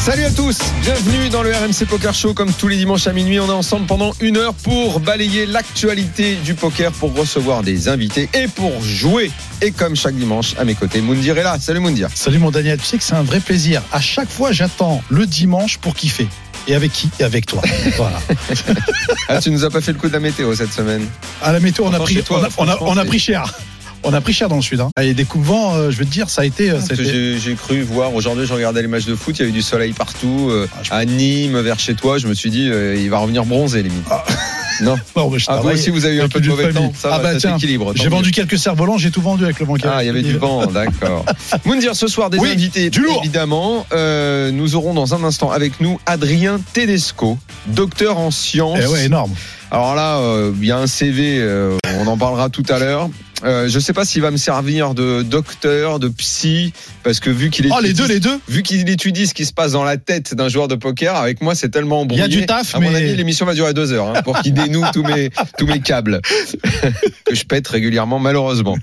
Salut à tous, bienvenue dans le RMC Poker Show. Comme tous les dimanches à minuit, on est ensemble pendant une heure pour balayer l'actualité du poker, pour recevoir des invités et pour jouer. Et comme chaque dimanche, à mes côtés, Moundir est là. Salut Moundir. Salut mon Daniel, tu sais que c'est un vrai plaisir. À chaque fois, j'attends le dimanche pour kiffer. Et avec qui Et avec toi. Voilà. Ah, tu nous as pas fait le coup de la météo cette semaine? À la météo, on a, pris, toi, on a, on a- on pris cher. On a pris cher dans le sud. Hein. Et des coups de vent, euh, je veux te dire, ça a été. euh, été- J'ai cru voir, aujourd'hui je regardais les matchs de foot, il y avait du soleil partout, euh, Ah, à Nîmes, vers chez toi, je me suis dit, euh, il va revenir bronzer limite. Non Non, mais je Ah, vous aussi vous avez eu un peu de mauvais famille. temps, ça ah bah ça j'ai vendu quelques cerfs-volants, j'ai tout vendu avec le manqueur. Ah, il y avait du vent, d'accord. Moundir, ce soir, des Oui, invités, du lourd. évidemment. Euh, nous aurons dans un instant avec nous Adrien Tedesco, docteur en sciences. Eh ouais, énorme. Alors là, euh, il y a un CV, euh, on en parlera tout à l'heure. Euh, je sais pas s'il va me servir de docteur, de psy, parce que vu qu'il Oh, étudie, les deux, les deux. vu qu'il étudie ce qui se passe dans la tête d'un joueur de poker, avec moi c'est tellement Il y embrouillé. a du taf, À mon mais- avis, l'émission va durer deux heures hein, pour qu'il dénoue tous mes tous mes câbles que je pète régulièrement, malheureusement.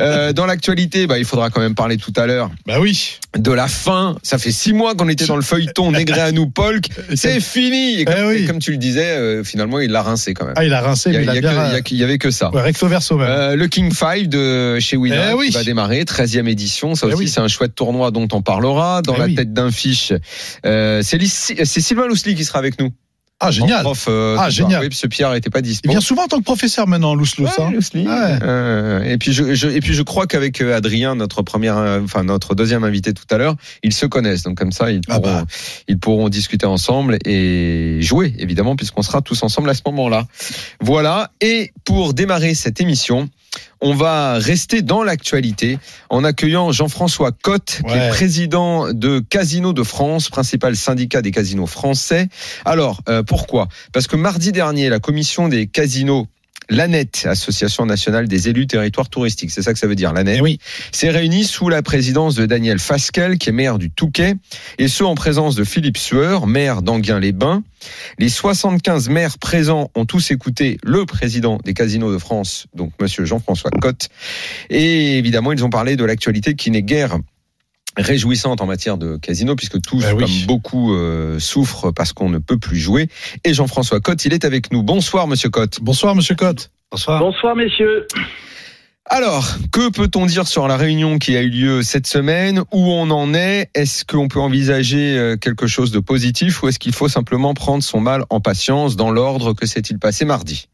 Euh, dans l'actualité, bah, il faudra quand même parler tout à l'heure Bah oui. de la fin. Ça fait six mois qu'on était dans le feuilleton Négré à nous, Polk. C'est fini. Et comme, Eh oui. et comme tu le disais, euh, finalement, il l'a rincé quand même. Ah, il a rincé, Il y, a- mais il a il y a bien. que- il y a que- il y avait que ça. Ouais, recto verso même. Le King 5 de chez Winner Eh oui. qui va démarrer, 13e édition. Ça Eh aussi, oui. c'est un chouette tournoi dont on parlera. Dans Eh la oui. tête d'un fiche, euh, c'est Sylvain Lousli qui sera avec nous. ah, génial. Prof, euh, Ah, génial. Oui, parce que Pierre n'était pas dispo. Il vient souvent en tant que professeur maintenant, Lous Lous. Ouais, hein. Ouais. Euh, et puis je, je- et puis je crois qu'avec Adrien, notre première, enfin notre deuxième invité tout à l'heure, ils se connaissent. Donc comme ça, ils Ah pourront, bah. ils pourront discuter ensemble et jouer évidemment puisqu'on sera tous ensemble à ce moment-là. Voilà. Et pour démarrer cette émission. On va rester dans l'actualité en accueillant Jean-François Cotte, qui est président de Casino de France, principal syndicat des casinos français. Alors, euh, pourquoi? Parce que mardi dernier, la commission des casinos l'ANET, Association nationale des élus territoires touristiques, c'est ça que ça veut dire, l'ANET, Eh oui. s'est réunie sous la présidence de Daniel Fasquelle, qui est maire du Touquet, et ce en présence de Philippe Sueur, maire d'Anguin-les-Bains. Les 75 maires présents ont tous écouté le président des casinos de France, donc monsieur Jean-François Cotte, et évidemment, ils ont parlé de l'actualité qui n'est guère réjouissante en matière de casino puisque tous Ben oui. comme beaucoup euh, souffrent parce qu'on ne peut plus jouer et Jean-François Cotte il est avec nous bonsoir monsieur Cotte Bonsoir, monsieur Cotte. Bonsoir. Bonsoir messieurs. Alors, que peut-on dire sur la réunion qui a eu lieu cette semaine? Où on en est? Est-ce qu'on peut envisager euh, quelque chose de positif? Ou est-ce qu'il faut simplement prendre son mal en patience dans l'ordre que s'est-il passé mardi?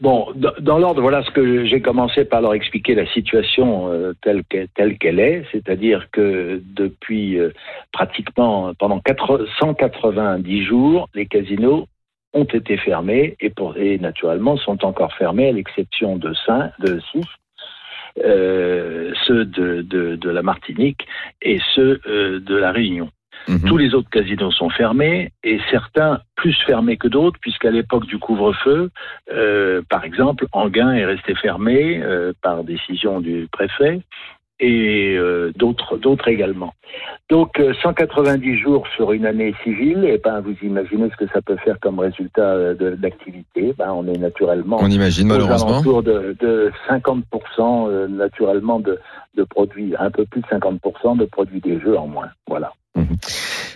Bon, dans l'ordre, voilà ce que j'ai commencé par leur expliquer la situation euh, telle qu'elle est, c'est-à-dire que depuis euh, pratiquement pendant 4 190 jours, les casinos ont été fermés et, pour, et naturellement sont encore fermés à l'exception de cinq, de six, euh, ceux de, de, de la Martinique et ceux euh, de la Réunion. Mhm. Tous les autres casinos sont fermés et certains plus fermés que d'autres, puisqu'à l'époque du couvre-feu, euh, par exemple, Anguin est resté fermé euh, par décision du préfet et euh, d'autres d'autres également. Donc euh, 190 jours sur une année civile, et ben vous imaginez ce que ça peut faire comme résultat euh, de l'activité. Ben on est naturellement On imagine malheureusement. alentours de, de 50% euh, naturellement de, de produits, un peu plus de 50% de produits des jeux en moins. Voilà. Mhm.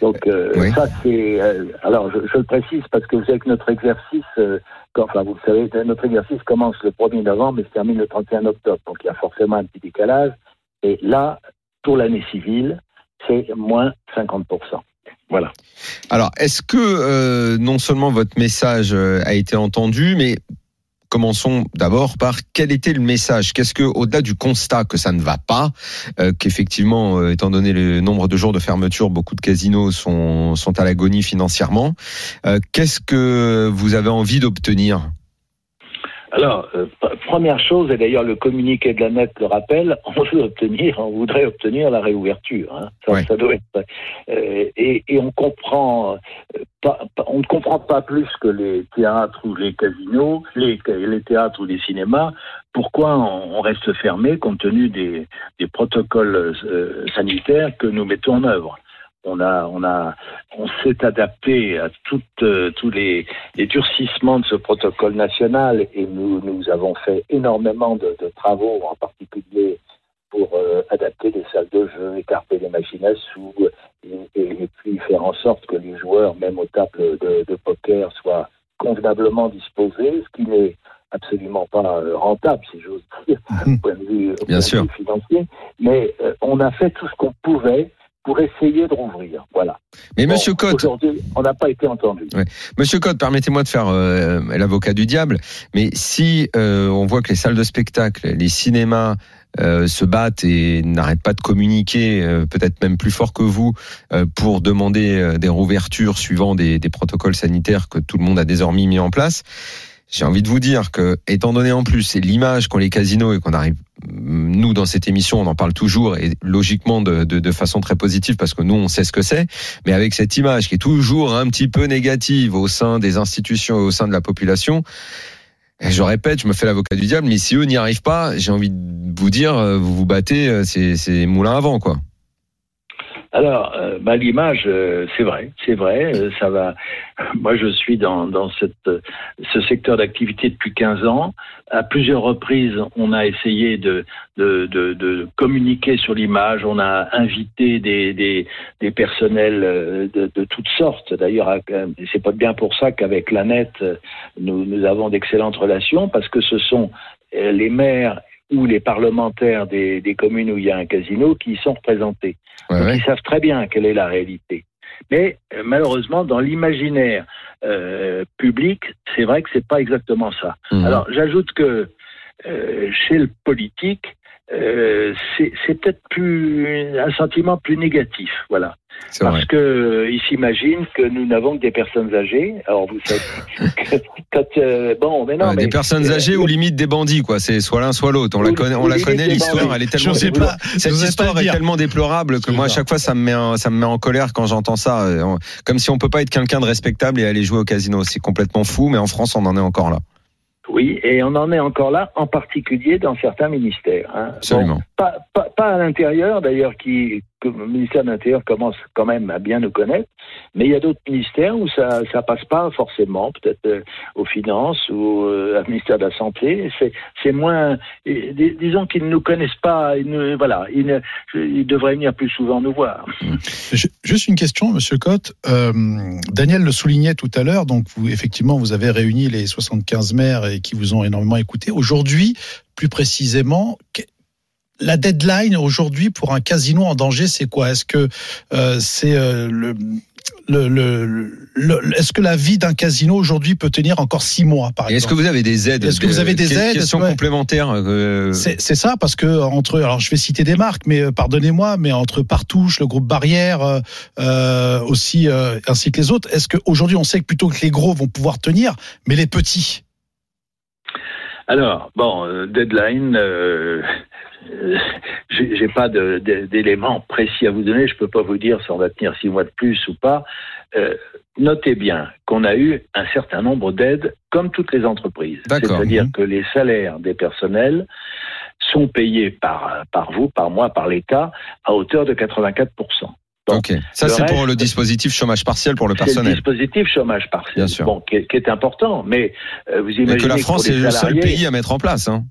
Donc euh, Oui. ça c'est euh, alors je, je le précise parce que vous savez que notre exercice euh, quand- enfin vous le savez notre exercice commence le 1er novembre et se termine le 31 octobre donc il y a forcément un petit décalage et là pour l'année civile c'est moins 50%. Voilà. Alors, est-ce que non seulement votre message a été entendu, mais commençons d'abord par quel était le message. Qu'est-ce que, au-delà du constat que ça ne va pas, euh, qu'effectivement, euh, étant donné le nombre de jours de fermeture, beaucoup de casinos sont, à l'agonie financièrement, euh, qu'est-ce que vous avez envie d'obtenir? Alors, euh, première chose, et d'ailleurs le communiqué de la net le rappelle, on veut obtenir, on voudrait obtenir la réouverture. hein. Ça, doit être. euh, et, et on comprend, euh, pas, on ne comprend pas plus que les théâtres ou les casinos, les, les théâtres ou les cinémas, pourquoi on, on reste fermé compte tenu des, des protocoles sanitaires que nous mettons en œuvre. On a, on a, on s'est adapté à euh, tous les, les durcissements de ce protocole national et nous, nous avons fait énormément de, de travaux, en particulier pour euh, adapter les salles de jeu, écarter les machines à sous et, et- et puis faire en sorte que les joueurs, même aux tables de, de poker, soient convenablement disposés, ce qui n'est absolument pas euh, rentable, si j'ose dire, du point de vue, Bien point sûr. financier. Mais euh, on a fait tout ce qu'on pouvait pour essayer de rouvrir. Voilà. Mais Bon, Monsieur Cotte, Aujourd'hui, on n'a pas été entendu. Monsieur Cotte, permettez-moi de faire euh, l'avocat du diable, mais si euh, on voit que les salles de spectacle, les cinémas euh, se battent et n'arrêtent pas de communiquer, euh, peut-être même plus fort que vous, euh, pour demander euh, des rouvertures suivant des, des protocoles sanitaires que tout le monde a désormais mis en place, j'ai envie de vous dire que, étant donné en plus c'est l'image qu'ont les casinos et qu'on arrive, nous dans cette émission, on en parle toujours et logiquement de, de, façon très positive parce que nous on sait ce que c'est, mais avec cette image qui est toujours un petit peu négative au sein des institutions et au sein de la population. Je répète, je me fais l'avocat du diable, mais si eux n'y arrivent pas, j'ai envie de vous dire, euh, vous vous battez, euh, c'est moulin avant, quoi. Alors, euh, bah, l'image, euh, c'est vrai, c'est vrai, euh, ça va. Moi, je suis dans, dans cette, ce secteur d'activité depuis 15 ans. À plusieurs reprises, on a essayé de, de, de, de communiquer sur l'image. On a invité des, des, des personnels de, toutes sortes. D'ailleurs, c'est pas bien pour ça qu'avec la net, nous, nous avons d'excellentes relations parce que ce sont les maires ou les parlementaires des, des communes où il y a un casino qui y sont représentés. Ouais, Donc ouais. ils savent très bien quelle est la réalité. Mais euh, malheureusement, dans l'imaginaire euh, public, c'est vrai que c'est pas exactement ça. Mhm. Alors j'ajoute que euh, chez le politique, euh, c'est peut-être plus un sentiment plus négatif, voilà, parce que euh, ils s'imaginent que nous n'avons que des personnes âgées. Alors vous savez, quand, euh, bon, mais non, Ouais, mais des personnes euh, ou limite des bandits, quoi. C'est soit l'un, soit l'autre. On la connaît, on la connaît l'histoire. Elle est tellement. Je sais pas. Cette pas histoire est tellement déplorable que moi, à chaque fois, ça me met, en- ça me met en colère quand j'entends ça. Euh, Comme si on peut pas être quelqu'un de respectable et aller jouer au casino. C'est complètement fou, mais en France, on en est encore là. Oui, et on en est encore là, en particulier dans certains ministères. hein. Absolument. Bon, pas, pas, pas à l'intérieur, d'ailleurs, qui le ministère de l'Intérieur commence quand même à bien nous connaître, mais il y a d'autres ministères où ça ça passe pas forcément, peut-être euh, aux finances ou euh, au ministère de la Santé. C'est moins, disons qu'ils ne nous connaissent pas. Ils voilà, ils, devraient venir plus souvent nous voir. Ju- Juste une question, Monsieur Cotte. Euh, Daniel le soulignait tout à l'heure. Donc, effectivement, vous avez réuni les 75 maires et qui vous ont énormément écouté. Aujourd'hui, plus précisément, la deadline aujourd'hui pour un casino en danger, c'est quoi? Est-ce que euh, c'est euh, le, le, le, le- est-ce que la vie d'un casino aujourd'hui peut tenir encore six mois, par Et est-ce que exemple? vous avez des aides? Est-ce que vous avez des Que- aides? Question Ouais. complémentaire. euh, C'est c'est ça parce que entre alors je vais citer des marques mais euh, pardonnez-moi mais entre Partouche, le groupe Barrière euh, euh, aussi euh, ainsi que les autres, est-ce qu'aujourd'hui on sait que plutôt que les gros vont pouvoir tenir mais les petits? Alors, bon, euh, deadline, euh, j'ai j'ai pas d'éléments précis à vous donner. Je peux pas vous dire si on va tenir six mois de plus ou pas. Euh, notez bien qu'on a eu un certain nombre d'aides, comme toutes les entreprises. C'est-à-dire Mhm. que les salaires des personnels sont payés par, par vous, par moi, par l'État, à hauteur de 84%. Donc, Ok. Ça, c'est pour le dispositif chômage partiel pour le C'est le personnel. dispositif chômage partiel, Bien sûr. bon, qui est, qui est important, mais euh, vous imaginez Mais que la France est le seul pays à mettre en place. Hein.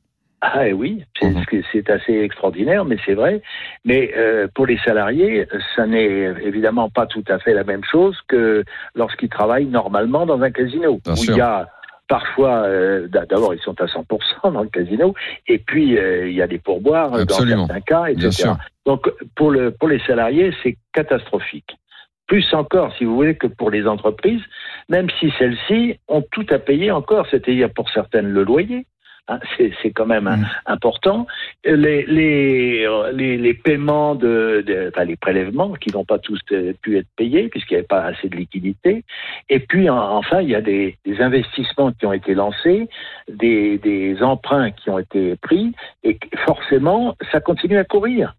Ah oui, c'est c'est assez extraordinaire, mais c'est vrai. Mais euh, pour les salariés, ça n'est évidemment pas tout à fait la même chose que lorsqu'ils travaillent normalement dans un casino, Bien où sûr. il y a parfois, euh, d'abord ils sont à 100% dans le casino, et puis euh, il y a des pourboires Absolument. dans certains cas, etc. Bien sûr. Donc pour le pour les salariés, c'est catastrophique. Plus encore, si vous voulez, que pour les entreprises, même si celles-ci ont tout à payer encore, c'est-à-dire pour certaines le loyer, Hein, c'est quand même Mm. important. Les, les, les, les paiements, de, de- enfin, les prélèvements qui n'ont pas tous euh, pu être payés puisqu'il n'y avait pas assez de liquidités. Et puis en- enfin, il y a des, des investissements qui ont été lancés, des, des emprunts qui ont été pris, et forcément, ça continue à courir.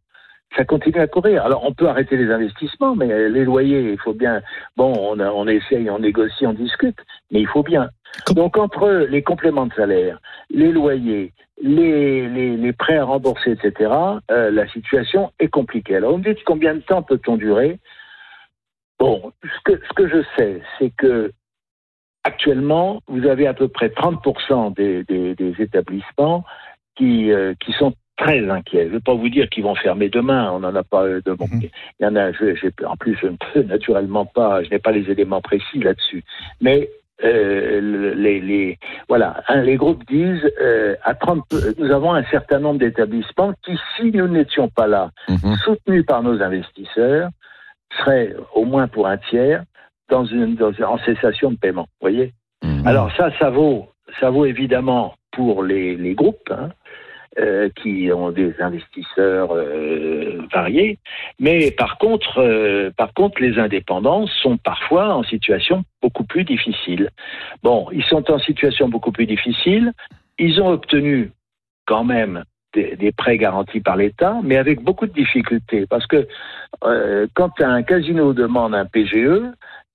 Ça continue à courir. Alors, on peut arrêter les investissements, mais les loyers, il faut bien. Bon, on essaye, on négocie, on discute, mais il faut bien. Donc, entre les compléments de salaire, les loyers, les, les, les prêts à rembourser, etc., euh, la situation est compliquée. Alors, vous me dites combien de temps peut-on durer? Bon, ce que, ce que je sais, c'est que actuellement, vous avez à peu près 30% des, des, des établissements qui, euh, qui sont très inquiets. Je ne vais pas vous dire qu'ils vont fermer demain, on n'en a pas euh, de bon. Mhm. Il y en a, je- en plus, je ne peux naturellement pas, je n'ai pas les éléments précis là-dessus. Mais euh, le- les, les, voilà, hein, les groupes disent, euh, à 30, nous avons un certain nombre d'établissements qui, si nous n'étions pas là, Mhm. soutenus par nos investisseurs, seraient au moins pour un tiers dans une, dans une- en cessation de paiement. Voyez? Mhm. alors ça, ça vaut, ça vaut évidemment pour les, les groupes hein, euh, qui ont des investisseurs euh, variés, mais par contre, euh, par contre, les indépendants sont parfois en situation beaucoup plus difficile. Bon, ils sont en situation beaucoup plus difficile. Ils ont obtenu quand même des, prêts garantis par l'État, mais avec beaucoup de difficultés, parce que quand un casino demande un PGE,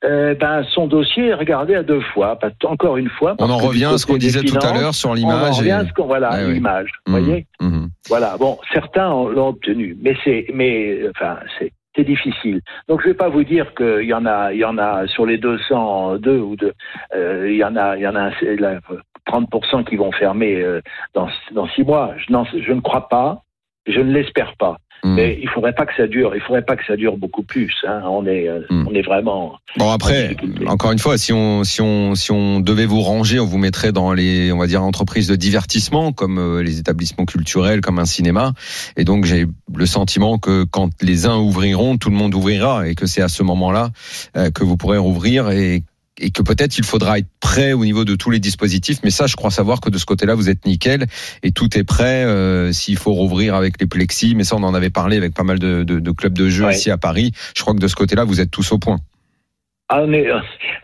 euh, ben, son dossier est regardé à deux fois, parce- encore une fois. On en revient à ce qu'on disait tout à l'heure sur On en l'image. revient et- à ce qu'on voilà l'image. Vous Mhm. voyez, Mhm. voilà. Bon, certains l'ont obtenu, mais c'est, mais enfin, c'est c'est difficile. Donc, je vais pas vous dire qu'il y en a, il y en a sur les 202 ou deux, euh, il y en a, il y en a un- c'est la- 30% qui vont fermer euh, dans, dans six mois. Je, n'en- je ne crois pas, je ne l'espère pas. Mhm. Mais il faudrait pas que ça dure. Il faudrait pas que ça dure beaucoup plus. Hein. On est, euh, Mm. on est vraiment. Bon après, encore une fois, si on si on si on devait vous ranger, on vous mettrait dans les on va dire entreprises de divertissement comme euh, les établissements culturels, comme un cinéma. Et donc j'ai le sentiment que quand les uns ouvriront, tout le monde ouvrira et que c'est à ce moment-là euh, que vous pourrez rouvrir et et que peut-être il faudra être prêt au niveau de tous les dispositifs. Mais ça, je crois savoir que de ce côté-là, vous êtes nickel et tout est prêt. euh, S'il faut rouvrir avec les plexis, mais ça, on en avait parlé avec pas mal de, de, de clubs de jeu Ouais. ici à Paris. Je crois que de ce côté-là, vous êtes tous au point. Ah, on, est,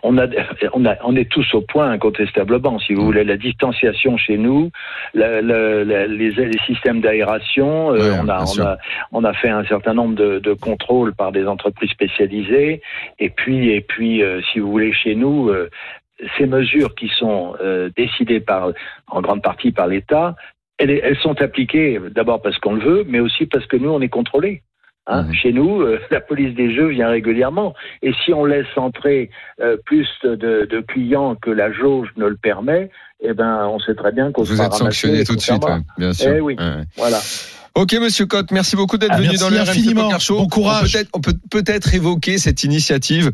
on, a, on, a, on est tous au point incontestablement. Si vous Mm. voulez, la distanciation chez nous, la, la, la- les, les systèmes d'aération, euh, on, a, on, a, on a fait un certain nombre de, de contrôles par des entreprises spécialisées. Et puis, et puis euh, si vous voulez, chez nous, euh, ces mesures qui sont décidées par, en grande partie par l'État, elles, elles sont appliquées d'abord parce qu'on le veut, mais aussi parce que nous, on est contrôlés. Hein, Mhm. Chez nous, euh, la police des jeux vient régulièrement. Et si on laisse entrer euh, plus de, de clients que la jauge ne le permet, eh ben, on sait très bien qu'on Vous sera êtes sanctionné tout de suite, ouais, bien sûr. Eh oui. Ouais. Voilà. Ok, Monsieur Cotte, merci beaucoup d'être Ah, venu merci dans le RMC infiniment. Poker Show. Bon courage. On peut peut-être peut évoquer cette initiative.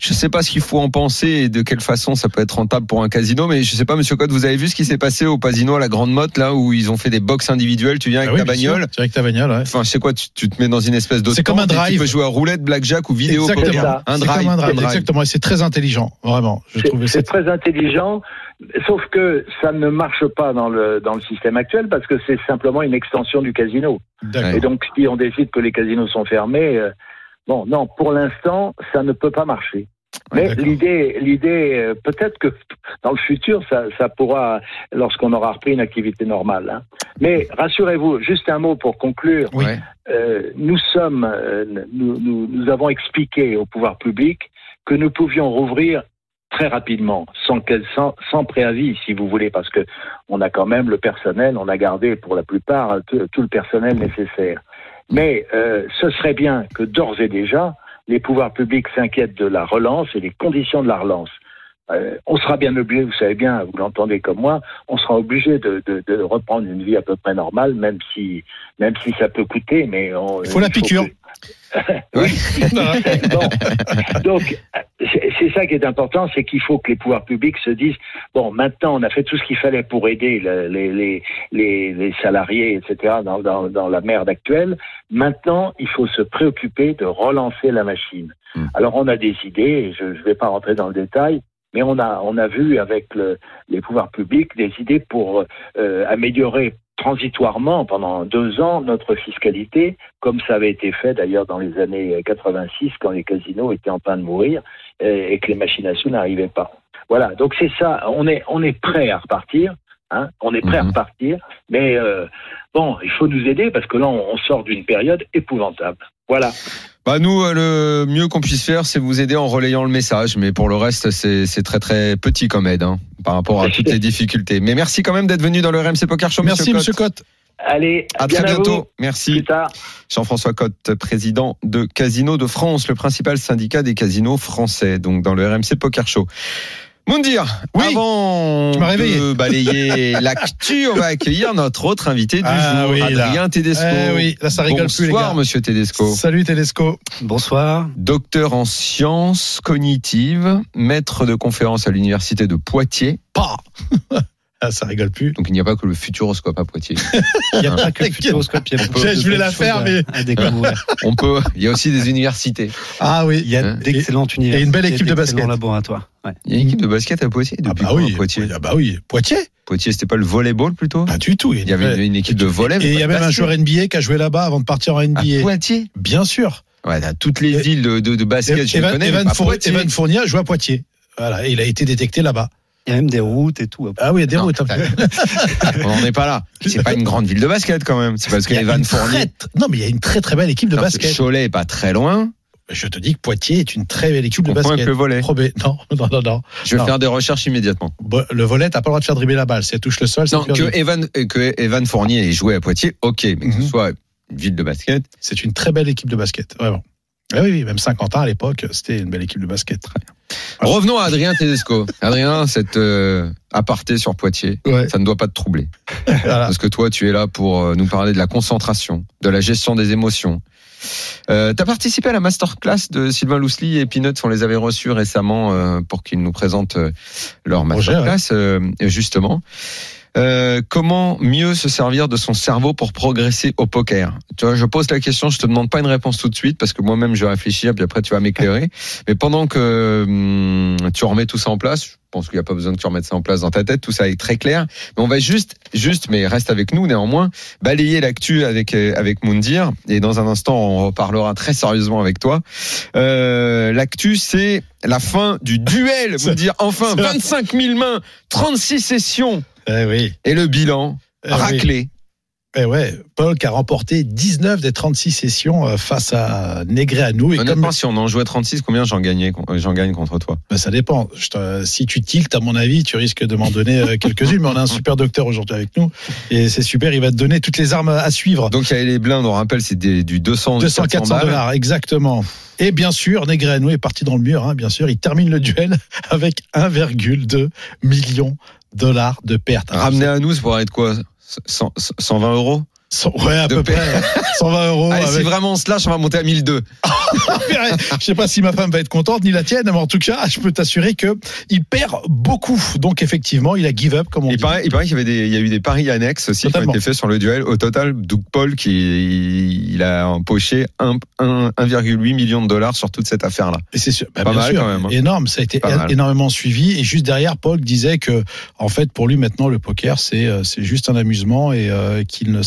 Je ne sais pas ce qu'il faut en penser et de quelle façon ça peut être rentable pour un casino, mais je ne sais pas, Monsieur Cotte, vous avez vu ce qui s'est passé au Casino à la Grande Motte, là où ils ont fait des box individuelles. Tu viens avec Ah oui, ta sûr. bagnole? C'est avec ta bagnole, ouais. Enfin, je sais quoi, tu, tu te mets dans une espèce de C'est comme un drive. Tu peux jouer à roulette, blackjack ou vidéo Exactement. poker. ça. Un C'est drive, comme un drive, exactement. Et c'est très intelligent, vraiment. Je ça. C'est très intelligent, sauf que ça ne marche pas dans le, dans le système actuel parce que c'est simplement une extension du casino. Et donc, si on décide que les casinos sont fermés, euh, bon, non, pour l'instant, ça ne peut pas marcher. Mais l'idée, l'idée, euh, peut-être que dans le futur, ça, ça pourra, lorsqu'on aura repris une activité normale. hein. Mais rassurez-vous, juste un mot pour conclure. Oui. Euh, nous sommes, euh, nous, nous, nous avons expliqué au pouvoir public que nous pouvions rouvrir très rapidement, sans, quel- sans, sans préavis, si vous voulez, parce que on a quand même le personnel, on a gardé pour la plupart tout, tout le personnel nécessaire. Mais euh, ce serait bien que d'ores et déjà, les pouvoirs publics s'inquiètent de la relance et des conditions de la relance. Euh, on sera bien obligé, vous savez bien, vous l'entendez comme moi, on sera obligé de, de, de reprendre une vie à peu près normale, même si, même si ça peut coûter, mais on, Il faut la piqûre. que- oui. Bon. Donc, c'est ça qui est important, c'est qu'il faut que les pouvoirs publics se disent bon, maintenant, on a fait tout ce qu'il fallait pour aider le- les, les, les, les salariés, etc., dans, dans, dans la merde actuelle. Maintenant, il faut se préoccuper de relancer la machine. Mm. Alors, on a des idées, je ne vais pas rentrer dans le détail, mais on a, on a vu avec le, les pouvoirs publics des idées pour euh, améliorer transitoirement pendant deux ans notre fiscalité, comme ça avait été fait d'ailleurs dans les années 86 quand les casinos étaient en train de mourir et, et que les machinations n'arrivaient pas. Voilà, donc c'est ça, on est, on est prêt à repartir, hein, on est prêt à Mhm. repartir, mais euh, bon, il faut nous aider parce que là, on, sort d'une période épouvantable. Voilà. Bah nous, euh, le mieux qu'on puisse faire, c'est vous aider en relayant le message. Mais pour le reste, c'est très très petit comme aide hein, par rapport à toutes les difficultés. Mais merci quand même d'être venu dans le RMC Poker Show. Merci, monsieur Cotte. Allez, À bien très bientôt. Merci. Jean-François Cotte, président de Casino de France, le principal syndicat des casinos français, donc dans le RMC Poker Show. Moundir, Oui, avant tu de balayer l'actu, on va accueillir notre autre invité du Ah jour, oui, là. Adrien Tedesco. Eh oui, là, ça rigole plus, les Bonsoir, gars. monsieur Tedesco. Salut Tedesco. Bonsoir. Docteur en sciences cognitives, maître de conférence à l'université de Poitiers. Pas. Ah, ça rigole plus. Donc il n'y a pas que le futuroscope à Poitiers. Il n'y a pas que le futuroscope, il y a de je voulais la faire, mais- à découvrir. On peut. Il y a aussi des universités. Ah oui. Il y a Hein? d'excellentes universités. et une belle équipe de basket. laboratoires. Ouais. Il y a une équipe de basket à Poitiers. Ah Depuis bah quand, oui. à Poitiers. Ah bah oui. Poitiers Poitiers, c'était pas le volleyball plutôt Pas du tout. Il y avait une- équipe de volley. Et il y a même un joueur NBA qui a joué là-bas avant de partir en À NBA. Poitiers Bien sûr. Ouais, toutes les Et- villes de, de, de basket, je les Evan, connais, Evan mais pas Four- Poitiers. Evan Fournier a joué à Poitiers. Voilà, et il a été détecté là-bas. Il y a même des routes et tout. Ah oui, il y a des Non, routes. On n'en est pas là. C'est pas une grande ville de basket quand même. C'est parce une Fournier. très- Non, mais il y a une très très belle équipe de Non, basket. Cholet est pas très loin. Je te dis que Poitiers est une très belle équipe de basket. le volet. Probé. Non, non, non, non. Je vais Non. faire des recherches immédiatement. Le volet, t'as pas le droit de faire dribbler la balle. Si elle touche le sol, c'est Non, perdu. que Evan, euh, que Evan Fournier ait joué à Poitiers, ok, mais que Mhm. ce soit une ville de basket. C'est une très belle équipe de basket, vraiment. Ah oui, oui, même Saint-Quentin à l'époque, c'était une belle équipe de basket. Revenons à Adrien Tedesco. Adrien, cette euh, aparté sur Poitiers, Ouais. ça ne doit pas te troubler. Voilà. Parce que toi, tu es là pour euh, nous parler de la concentration, de la gestion des émotions. Euh, tu as participé à la masterclass de Sylvain Lousely et Peanuts. On les avait reçus récemment euh, pour qu'ils nous présentent leur masterclass, justement. Euh, comment mieux se servir de son cerveau pour progresser au poker? Tu vois, je pose la question, je te demande pas une réponse tout de suite parce que moi-même je vais réfléchir, puis après tu vas m'éclairer. Mais pendant que hum, tu remets tout ça en place, je pense qu'il n'y a pas besoin que tu remettes ça en place dans ta tête, tout ça est très clair. Mais on va juste, juste, mais reste avec nous néanmoins, balayer l'actu avec euh, avec Moundir. Et dans un instant, on reparlera très sérieusement avec toi. Euh, l'actu, c'est la fin du duel. Moundir, enfin, c'est la- 25 000 mains, 36 sessions Eh oui. et le bilan Eh oui. raclé. Eh ouais, Paul qui a remporté 19 des 36 sessions euh, face à Negreanu. Et comme Honnêtement, si on en jouait 36, combien j'en gagnais, j'en gagne contre toi? Ben, ça dépend. Je si tu tiltes, à mon avis, tu risques de m'en donner euh, quelques-unes. Mais on a un super docteur aujourd'hui avec nous. Et c'est super, il va te donner toutes les armes à suivre. Donc il y avait les blindes, on rappelle, c'est du 200, 200, 400 balles. dollars, exactement. Et bien sûr, Negreanu est parti dans le mur. Hein, bien sûr, il termine le duel avec 1,2 million de dollars de pertes. Ramené à nous, ça pourrait être quoi? 100 120 euros? Ouais, à de peu près. 120 euros. Allez, si vraiment on se lâche, on va monter à 1002. Je sais pas si ma femme va être contente ni la tienne, mais en tout cas, je peux t'assurer que il perd beaucoup. Donc effectivement, il a give up, comme on Il dit. paraît, il paraît qu'il y avait des, il y a eu des paris annexes aussi Totalement. qui ont été faits sur le duel. Au total, Doug Paul qui il a empoché un- un- 1,8 million de dollars sur toute cette affaire-là. Et c'est sûr, bah, Pas bien mal sûr, quand même, hein. énorme. Ça a été Pas é- mal. énormément suivi. Et juste derrière, Paul disait que, en fait, pour lui maintenant, le poker, c'est euh, c'est juste un amusement et euh, qu'il ne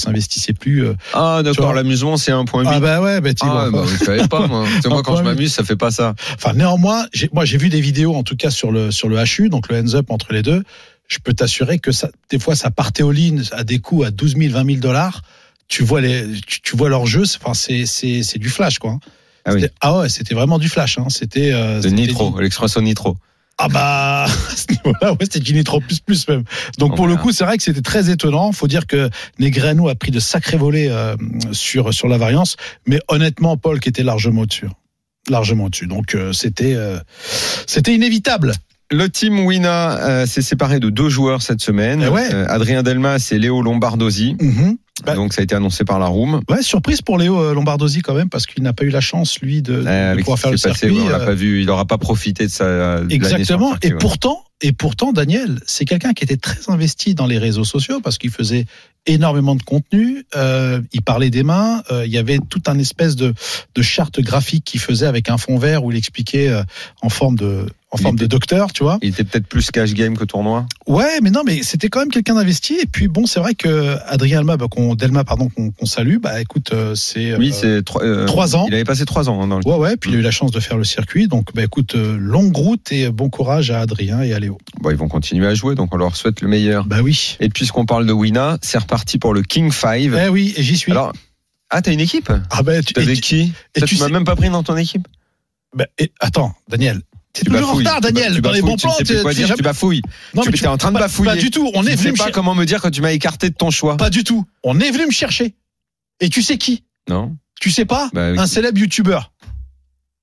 plus. euh. Ah d'accord, l'amusement c'est 1,8. Ah bah ouais, bah, tu Ah, bah, je savais pas moi. Moi quand je 1,8. m'amuse, ça fait pas ça. Enfin, néanmoins, moi j'ai vu des vidéos, en tout cas sur le sur le HU, donc le hands up entre les deux. Je peux t'assurer que ça, des fois, ça partait au ligne à des coups à 12 000, 20 000 dollars. Tu vois les, tu, tu vois leur jeu. c'est- Enfin, c'est c'est c'est du flash, quoi. hein. Ah oui. Ah ouais, c'était vraiment du flash. Hein. C'était euh, De nitro, l'expression nitro. Ah bah, à ce niveau-là, ouais, c'était du nitro plus plus même. Donc Oh, pour le coup, c'est vrai que c'était très étonnant. Faut dire que Negreanu a pris de sacrés volets euh, sur sur la variance, mais honnêtement, Paul qui était largement au-dessus, hein. largement au-dessus. Donc euh, c'était euh, c'était inévitable. Le team Wina euh, s'est séparé de deux joueurs cette semaine. Eh ouais. Euh, Adrien Delmas et Léo Lombardosi. Mhm. Bah- Donc ça a été annoncé par la Room. Ouais, surprise pour Léo euh, Lombardosi quand même parce qu'il n'a pas eu la chance lui de, Euh, avec pouvoir faire le passé, circuit. on l'a euh, pas vu, il n'aura pas profité de sa de Exactement. circuit, Et ouais. pourtant, et pourtant, Daniel, c'est quelqu'un qui était très investi dans les réseaux sociaux parce qu'il faisait énormément de contenu. Euh, il parlait des mains. euh, il y avait tout un espèce de, de charte graphique qu'il faisait avec un fond vert où il expliquait euh, en forme de en Il forme était- de docteur, tu vois. Il était peut-être plus cash game que tournoi. Ouais, mais non, mais c'était quand même quelqu'un d'investi. Et puis bon, c'est vrai que Adrien Alma, bah, qu'on, Delma, pardon, qu'on, salue, bah écoute, euh, c'est Oui, euh, c'est trois, euh, trois ans. Il avait passé trois ans hein, dans le. Ouais, ouais. Puis il a eu la chance de faire le circuit. Donc, bah écoute, longue route et bon courage à Adrien et à Léo. Bon, ils vont continuer à jouer, donc on leur souhaite le meilleur. Bah oui. Et puisqu'on parle de Wina, c'est reparti pour le King 5. Eh oui, et j'y suis. Alors, ah, t'as une équipe ah bah tu, T'avais qui et tu Tu m'as sais- même pas pris dans ton équipe bah, et- attends, Daniel. T'es Tu toujours en retard, Tu Daniel. tu dans les bons tu plans, sais tu- dire, tu- tu bafouilles. Non, tu mais étais en train de bafouiller. Pas du tout. On tu est ne venu sais pas comment me dire quand tu m'as écarté de ton choix. Pas du tout. On est venu me chercher. Et tu sais qui? Non Tu sais pas? Bah. Un célèbre youtubeur.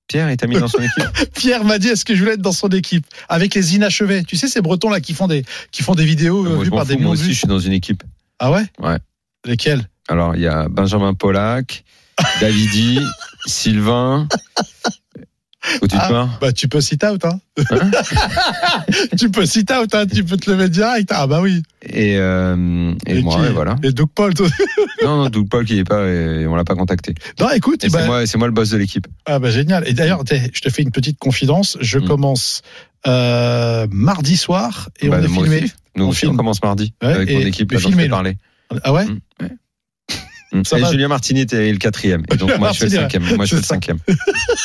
Pierre, il t'a mis dans son équipe Pierre m'a dit est-ce que je voulais être dans son équipe? Avec les inachevés. Tu sais ces Bretons là qui font des qui font des vidéos euh, Moi, je vues par des fous, moi millions de aussi, je suis dans une équipe. Ah ouais? Ouais. Lesquels? Alors, il y a Benjamin Pollack, Davidi, Sylvain. Où tu te Ah. Bah tu peux sit out hein. tu peux sit out hein, tu peux te lever direct. Ah bah oui. Et, euh, et, moi, qui ouais, voilà. Et Doug Paul. toi. Non, non, Doug Paul qui est pas, et on l'a pas contacté. non écoute, bah, c'est moi, c'est moi le boss de l'équipe. ah bah génial. Et d'ailleurs, je te fais une petite confidence. Je Mm. commence euh, mardi soir et Bah, on est filmé. aussi. Nous On aussi, on filme. commence mardi Ouais, avec mon équipe filmé, parlé. Ah ouais Mm. Mm. Ça et va. Julien Martini était le quatrième. Et donc moi je fais le cinquième. Moi je fais le cinquième.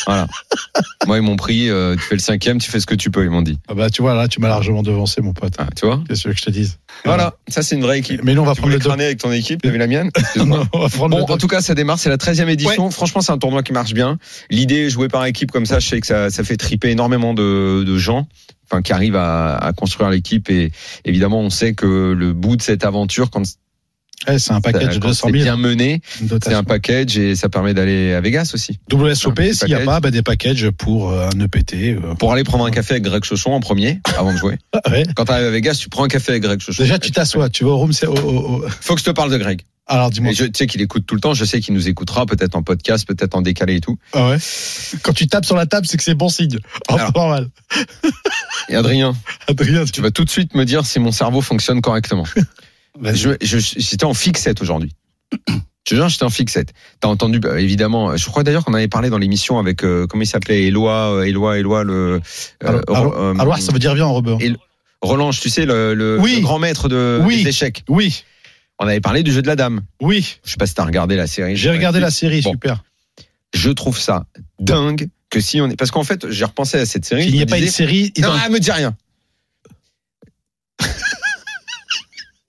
voilà. Moi ils m'ont pris. euh, tu fais le cinquième, tu fais ce que tu peux. Ils m'ont dit. Ah bah tu vois là, tu m'as largement devancé mon pote. Ah, tu vois. Qu'est-ce que je te dise? Voilà. Ça c'est une vraie équipe. Mais nous on va Tu prendre le crâner avec ton équipe. Vu la mienne. Non, on va prendre Bon, le en tout cas, ça démarre. C'est la 13e édition. Franchement, c'est un tournoi qui marche bien. L'idée, jouer par équipe comme ça, je sais que ça, ça fait triper énormément de, de gens. Enfin, qui arrivent à, à construire l'équipe et évidemment on sait que le bout de cette aventure quand, Ouais, c'est un package de quand 200 c'est 000. bien mené c'est un package et ça permet d'aller à Vegas aussi WSOP, s'il n'y a package. pas, bah, des packages pour euh, un EPT. euh. pour aller prendre un café avec Greg Chauchon en premier avant de jouer Ah, ouais. quand tu arrives à Vegas tu prends un café avec Greg Chauchon Déjà, tu t'assois, tu vas au room. au- au- faut que je te parle de Greg Alors, dis-moi. tu sais qu'il écoute tout le temps je sais qu'il nous écoutera peut-être en podcast peut-être en décalé et tout Ah ouais. Quand tu tapes sur la table, c'est que c'est bon signe. Oh, Alors. normal. et Adrien Adrien, tu vas tout de suite me dire si mon cerveau fonctionne correctement. Je, je, j'étais en fixette aujourd'hui. Je te j'étais en fixette. T'as entendu, bah, évidemment, je crois d'ailleurs qu'on avait parlé dans l'émission avec, euh, comment il s'appelait, Éloi, euh, Éloi, Éloi, le, euh, Alors, euh, alors, ça veut dire bien en rebeu. Roland, tu sais, le, le, Oui. le grand maître de, Oui. des échecs. Oui, On avait parlé du jeu de la dame. oui. Je sais pas si t'as regardé la série. J'ai regardé la série, Bon. super. Je trouve ça dingue que si on est, parce qu'en fait, j'ai repensé à cette série. Je n'y ait pas une série. Non, dans- elle me dit rien.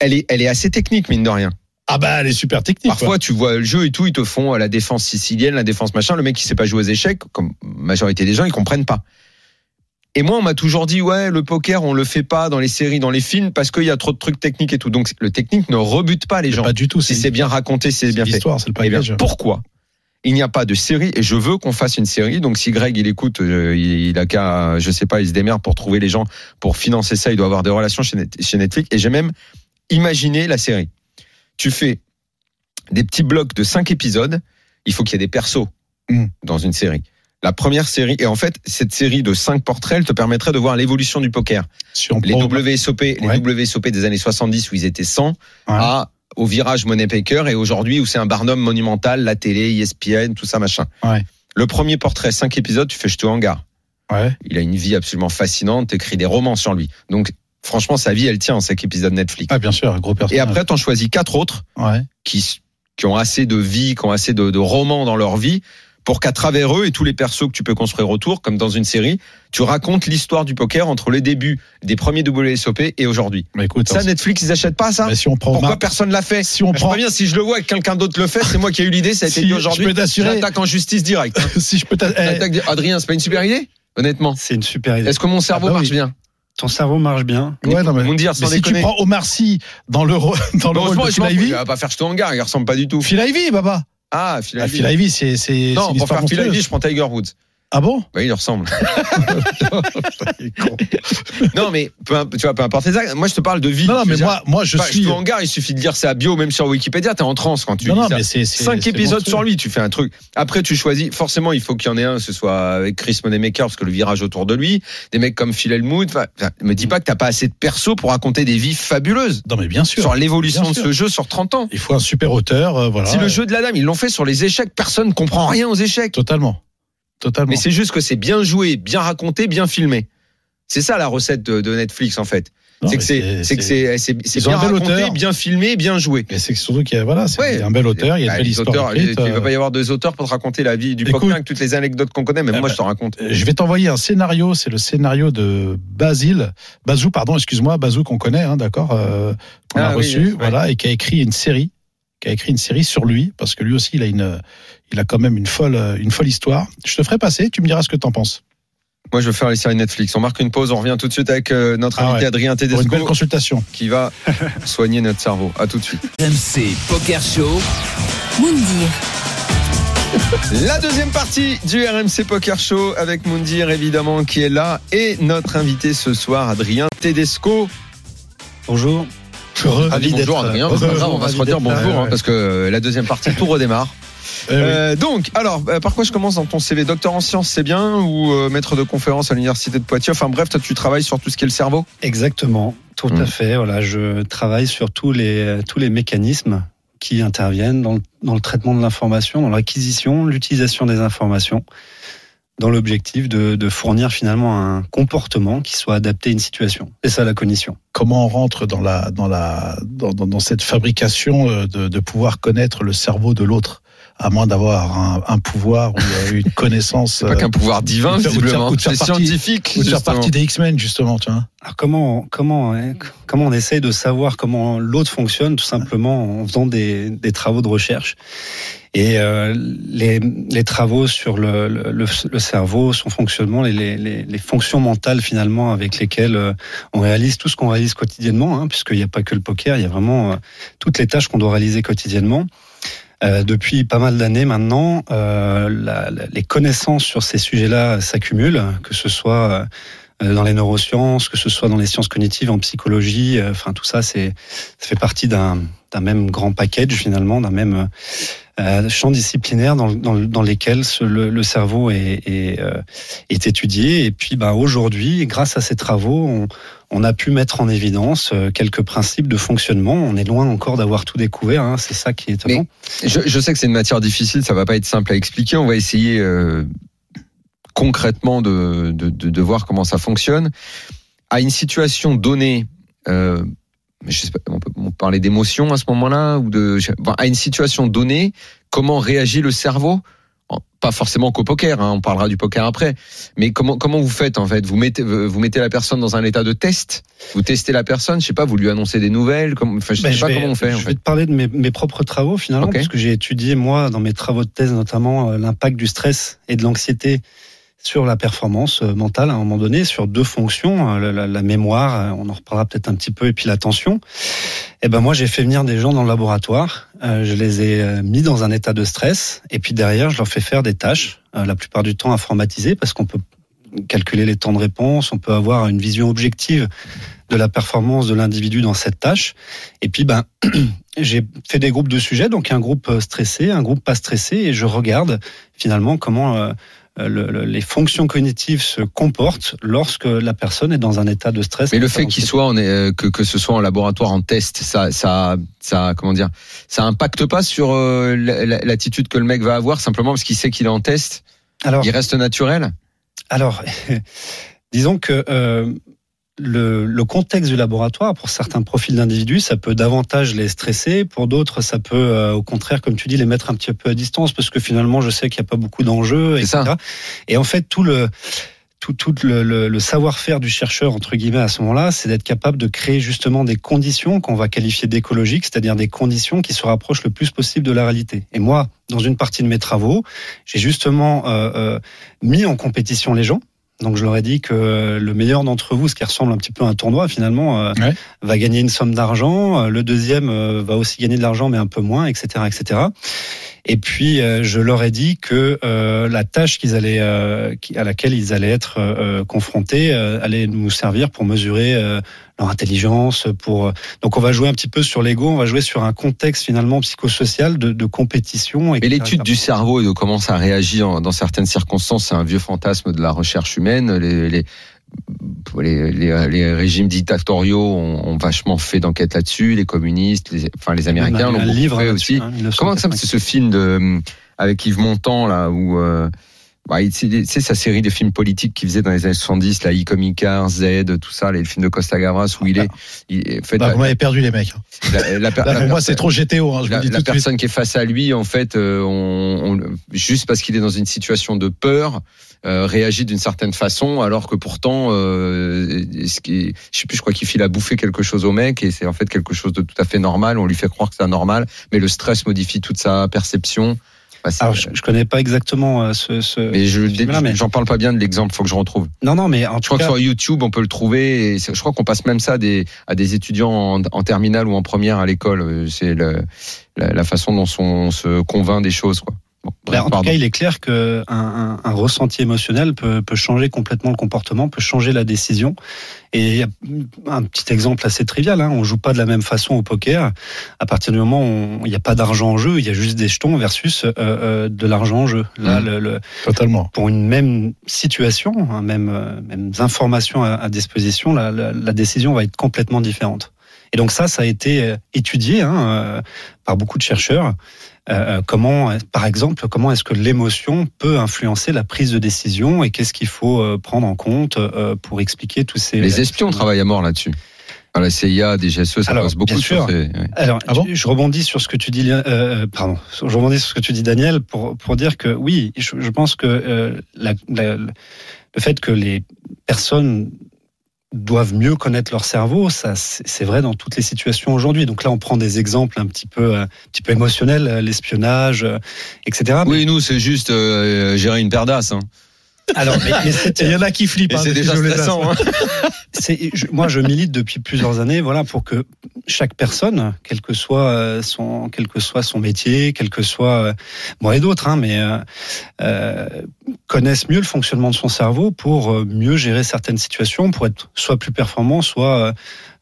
Elle est, elle est assez technique, mine de rien. Ah bah, elle est super technique. Parfois, tu vois le jeu et tout, ils te font euh, la défense sicilienne, la défense machin. Le mec qui sait pas jouer aux échecs, comme majorité des gens, ils comprennent pas. Et moi, on m'a toujours dit, ouais, le poker, on le fait pas dans les séries, dans les films, parce qu'il y a trop de trucs techniques et tout. Donc, le technique ne rebute pas les gens. Pas du tout. Si c'est bien raconté, si c'est bien fait. l'histoire, c'est le Eh bien, package. pourquoi il n'y a pas de série et je veux qu'on fasse une série. Donc si Greg il écoute, euh, il, a qu'à, je sais pas, il se démerde pour trouver les gens pour financer ça. Il doit avoir des relations chez Netflix. Et j'ai même imaginé la série. Tu fais des petits blocs de cinq épisodes. Il faut qu'il y ait des persos dans une série. La première série et en fait cette série de cinq portraits elle te permettrait de voir l'évolution du poker. Les WSOP, Ouais. les WSOP des années 70 où ils étaient 100 à au virage Money Packer et aujourd'hui où c'est un barnum monumental, la télé, ESPN, tout ça machin. Ouais. Le premier portrait, cinq épisodes, tu fais jeter au hangar. Ouais. Il a une vie absolument fascinante, t'écris des romans sur lui. Donc franchement sa vie elle tient en cinq épisodes Netflix. Ah, bien sûr, un gros Et personnage. après t'en choisis quatre autres Ouais. qui qui ont assez de vie, qui ont assez de, de romans dans leur vie pour qu'à travers eux et tous les persos que tu peux construire autour, comme dans une série, tu racontes l'histoire du poker entre les débuts des premiers WSOP et aujourd'hui. Mais écoute, Ça, Netflix, ils achètent pas ça? Bah, si on prend Pourquoi Omar- personne l'a fait? si on je prend, préviens, si je le vois et que quelqu'un d'autre le fait, c'est moi qui ai eu l'idée, ça a été Si, dit je aujourd'hui. peux t'assurer- J'attaque en justice directe. si je peux eh, Adrien, c'est pas une super idée? Honnêtement. C'est une super idée. Est-ce que mon cerveau Ah bah marche bien? Ton cerveau marche bien. Ouais, non, mais, dire, mais si tu déconner. prends Omar Sy dans le, dans le rôle de Phil Ivey, il va pas faire jeter en gare, il ressemble pas du tout. Phil Ivey, Baba. Ah, Phil Ah, Ivey. Phil Ivey, c'est Non, pour faire Phil. Ivey, je prends Tiger Woods. Ah bon? Oui, il ressemble. non, mais peu, tu vois, peu importe les actes. Moi, je te parle de vie. Non, non, Je mais dire, moi, moi, je pas, suis. te hangar, il suffit de lire sa bio, même sur Wikipédia, t'es en transe quand tu Non, lis non, ça. mais c'est c'est- Cinq c'est épisodes sur lui, tu fais un truc. Après, tu choisis. Forcément, il faut qu'il y en ait un, ce soit avec Chris Moneymaker, parce que le virage autour de lui, des mecs comme Phil enfin, me dis pas que t'as pas assez de persos pour raconter des vies fabuleuses Non, mais bien sûr. sur l'évolution de ce jeu sur 30 ans. Il faut un super auteur, euh, voilà. Si le jeu de la dame, ils l'ont fait sur les échecs, personne comprend rien aux échecs. Totalement. Totalement. Mais c'est juste que c'est bien joué, bien raconté, bien filmé. C'est ça la recette de, de Netflix en fait. C'est que mais c'est bien raconté, auteur. bien filmé, bien joué. Et c'est surtout qu'il y a, voilà, c'est Ouais. un bel auteur, il y a Bah, une belle histoire. auteurs, écrite, il ne va euh, pas y avoir deux auteurs pour te raconter la vie du Écoute. Avec toutes les anecdotes qu'on connaît. Même Eh moi, je te raconte. Je vais t'envoyer un scénario, c'est le scénario de Basile, Bazou, pardon, excuse-moi, Bazou qu'on connaît, hein, d'accord, euh, qu'on Ah a oui, reçu, oui, ouais. voilà, et qui a écrit une série, qui a écrit une série sur lui, parce que lui aussi, il a une, il a quand même une folle, une folle histoire. Je te ferai passer, tu me diras ce que t'en penses. Moi, je veux faire les séries Netflix. On marque une pause. On revient tout de suite avec euh, notre Ah invité ouais. Adrien Pour une belle Tedesco consultation. qui va soigner notre cerveau. À tout de suite. RMC Poker Show. Moundir, La deuxième partie du RMC Poker Show avec Moundir évidemment qui est là et notre invité ce soir Adrien Tedesco. Bonjour. Ah, bonjour d'être- Adrien, heureux, grave, on va se redire bonjour ouais, hein, parce que euh, la deuxième partie tout redémarre. Eh oui. Euh, donc, alors, euh, par quoi je commence dans ton CV Docteur en sciences, c'est bien Ou euh, maître de conférence à l'université de Poitiers? Enfin bref, toi tu travailles sur tout ce qui est le cerveau Exactement. Tout à fait. Voilà, je travaille sur tous les, tous les mécanismes qui interviennent dans le, dans le traitement de l'information, dans l'acquisition, l'utilisation des informations, dans l'objectif de, de fournir finalement un comportement qui soit adapté à une situation. C'est ça la cognition. Comment on rentre dans la, dans la, dans, dans, dans cette fabrication euh, de, de pouvoir connaître le cerveau de l'autre, à moins d'avoir un, un pouvoir ou euh, une connaissance. C'est pas qu'un pouvoir divin visiblement, c'est partie- scientifique. ou de faire partie des X-Men justement, tu vois. Alors comment comment hein, comment on essaye de savoir comment l'autre fonctionne tout simplement en faisant des, des travaux de recherche et euh, les, les travaux sur le, le, le- cerveau, son fonctionnement, les, les, les fonctions mentales finalement avec lesquelles euh, on réalise tout ce qu'on réalise quotidiennement, hein, puisqu'il n'y a pas que le poker, il y a vraiment euh, toutes les tâches qu'on doit réaliser quotidiennement. Euh, depuis pas mal d'années maintenant, la- la- les connaissances sur ces sujets-là s'accumulent, que ce soit dans les neurosciences, que ce soit dans les sciences cognitives, en psychologie, enfin tout ça, c'est ça fait partie d'un même grand package finalement, d'un même euh, champ disciplinaire dans, dans, lesquels le, cerveau est, euh, est étudié. Et puis, bah, aujourd'hui, grâce à ces travaux, on, on a pu mettre en évidence euh, quelques principes de fonctionnement. On est loin encore d'avoir tout découvert. hein, c'est ça qui est étonnant. Je, sais que c'est une matière difficile, ça va pas être simple à expliquer. On va essayer euh, concrètement de, de, de, voir comment ça fonctionne. À une situation donnée, je sais pas, on peut parler d'émotion à ce moment-là ou de à une situation donnée, comment réagit le cerveau? Pas forcément qu'au poker, hein, on parlera du poker après. Mais comment comment vous faites en fait? Vous mettez vous mettez la personne dans un état de test? Vous testez la personne, je sais pas, vous lui annoncez des nouvelles. Comme, enfin, je Ben, sais pas vais, comment on fait. en Je fait. vais te parler de mes, mes propres travaux finalement, Ok. parce que j'ai étudié moi dans mes travaux de thèse notamment euh, l'impact du stress et de l'anxiété sur la performance euh, mentale à un moment donné, sur deux fonctions, euh, la, mémoire, euh, on en reparlera peut-être un petit peu, et puis l'attention. Et ben moi j'ai fait venir des gens dans le laboratoire, euh, je les ai mis dans un état de stress, et puis derrière je leur fais faire des tâches, la plupart du temps informatisées, parce qu'on peut calculer les temps de réponse, on peut avoir une vision objective de la performance de l'individu dans cette tâche. Et puis, ben, j'ai fait des groupes de sujets, donc un groupe stressé, un groupe pas stressé, et je regarde finalement comment le- le- les fonctions cognitives se comportent lorsque la personne est dans un état de stress. Mais le fait qu'il soit en, euh, que que ce soit en laboratoire en test, ça ça ça comment dire, ça impacte pas sur euh, la- la- l'attitude que le mec va avoir simplement parce qu'il sait qu'il est en test? alors, Il reste naturel? alors, disons que euh, le, le contexte du laboratoire, pour certains profils d'individus, ça peut davantage les stresser. Pour d'autres, ça peut, euh, au contraire, comme tu dis, les mettre un petit peu à distance, parce que finalement, je sais qu'il n'y a pas beaucoup d'enjeux, etc. ça. Et en fait, tout le tout, tout le, le- le savoir-faire du chercheur, entre guillemets, à ce moment-là, c'est d'être capable de créer justement des conditions qu'on va qualifier d'écologiques, c'est-à-dire des conditions qui se rapprochent le plus possible de la réalité. Et moi, dans une partie de mes travaux, j'ai justement euh, euh, mis en compétition les gens. Donc je leur ai dit que le meilleur d'entre vous, ce qui ressemble un petit peu à un tournoi finalement, euh, Ouais. va gagner une somme d'argent. Euh, Le deuxième euh, va aussi gagner de l'argent, mais un peu moins, etc., etc. Et puis euh, je leur ai dit que euh, la tâche qu'ils allaient, euh, à laquelle ils allaient être euh, confrontés, euh, allait nous servir pour mesurer euh, leur intelligence. Pour donc on va jouer un petit peu sur l'ego, on va jouer sur un contexte finalement psychosocial de, de compétition. Mais etc., l'étude du cerveau et de comment ça réagit en- dans certaines circonstances, c'est un vieux fantasme de la recherche humaine. Les, les, les, les- les régimes dictatoriaux ont, ont vachement fait d'enquête là-dessus. Les communistes, les, enfin les Américains l'ont beaucoup fait aussi. hein, Comment ça, 1985. c'est ce film de avec Yves Montand là où euh, bah, il- c'est sa série de films politiques qu'il faisait dans les années 70, la Icomicar, Z, tout ça, les films de Costa Gavras où il est, il, en fait, Bah, la, vous m'avez perdu les mecs. la- la Là, pour moi, c'est trop GTO. Hein, je la, vous le dis la tout de suite. personne qui est face à lui, en fait, euh, on, on- juste parce qu'il est dans une situation de peur, euh, réagit d'une certaine façon, alors que pourtant, euh, ce qui, je sais plus, je crois qu'il file à bouffer quelque chose au mec, et c'est en fait quelque chose de tout à fait normal. On lui fait croire que c'est anormal, mais le stress modifie toute sa perception. Bah, Alors, je, je connais pas exactement euh, ce. ce mais je, mais- j'en parle pas bien de l'exemple, faut que je retrouve. Non, non, mais en Je tout crois que sur YouTube, on peut le trouver. Et je crois qu'on passe même ça à des, à des étudiants en, en terminale ou en première à l'école. Euh, C'est la, la façon dont on se convainc des choses. Quoi. Bon, Ben, en tout cas, il est clair que un, un- ressenti émotionnel peut, peut changer complètement le comportement, peut changer la décision. Et il y a un petit exemple assez trivial. Hein, on joue pas de la même façon au poker. À partir du moment où il n'y a pas d'argent en jeu, il y a juste des jetons versus euh, euh, de l'argent en jeu. Là, Mhm. le, le- Totalement. pour une même situation, hein, même euh, mêmes informations à, à disposition, la, la, la décision va être complètement différente. Et donc ça, ça a été euh, étudié hein, euh, par beaucoup de chercheurs. Euh, comment, euh, par exemple, comment est-ce que l'émotion peut influencer la prise de décision et qu'est-ce qu'il faut euh, prendre en compte euh, pour expliquer tous ces Les espions travaillent à mort là-dessus. À la CIA, des GSE, ça Alors, passe beaucoup bien sur sûr. ces- ouais. Alors, Ah bon je, rebondis sur ce que tu dis, euh, pardon, je rebondis sur ce que tu dis, Daniel, pour pour dire que oui, je, je pense que euh, la- la- le fait que les personnes doivent mieux connaître leur cerveau, ça c'est vrai dans toutes les situations aujourd'hui. Donc là, on prend des exemples un petit peu euh, un petit peu émotionnels, euh, l'espionnage, euh, etc. Oui, nous, c'est juste euh, gérer une paire d'as. Hein. Alors, il y en a qui flippent. Hein, c'est déjà stressant. Hein. je- moi, je milite depuis plusieurs années, voilà, pour que chaque personne, quel que soit euh, son, quel que soit son métier, quel que soit euh, moi et d'autres, hein, mais euh, euh, connaisse mieux le fonctionnement de son cerveau pour mieux gérer certaines situations, pour être soit plus performant, soit euh,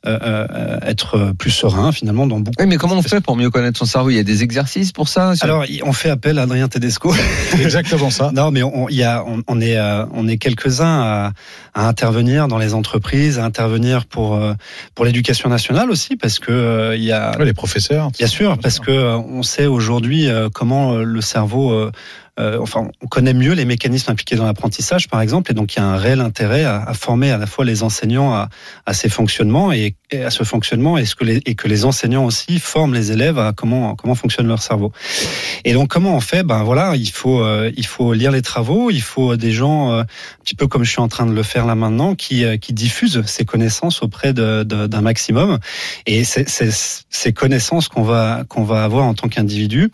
être plus serein finalement dans beaucoup. Oui, mais comment on fait pour mieux connaître son cerveau? Il y a des exercices pour ça? Sur- Alors, on fait appel à Adrien Tedesco. Exactement ça. Non, mais on, il y a, on, on est, euh, on est quelques-uns à, à intervenir dans les entreprises, à intervenir pour euh, pour l'éducation nationale aussi, parce que euh, il y a, Ouais, les professeurs. bien sûr, parce que euh, on sait aujourd'hui euh, comment euh, le cerveau. Euh, enfin, on connaît mieux les mécanismes impliqués dans l'apprentissage, par exemple, et donc il y a un réel intérêt à, à former à la fois les enseignants à, à ces fonctionnements et, et à ce fonctionnement, et, ce que les, et que les enseignants aussi forment les élèves à comment comment fonctionne leur cerveau. Et donc comment on fait? Ben voilà, il faut euh, il faut lire les travaux, il faut des gens euh, un petit peu comme je suis en train de le faire là maintenant, qui euh, qui diffusent ces connaissances auprès de- de- d'un maximum. Et c'est- ces connaissances qu'on va qu'on va avoir en tant qu'individu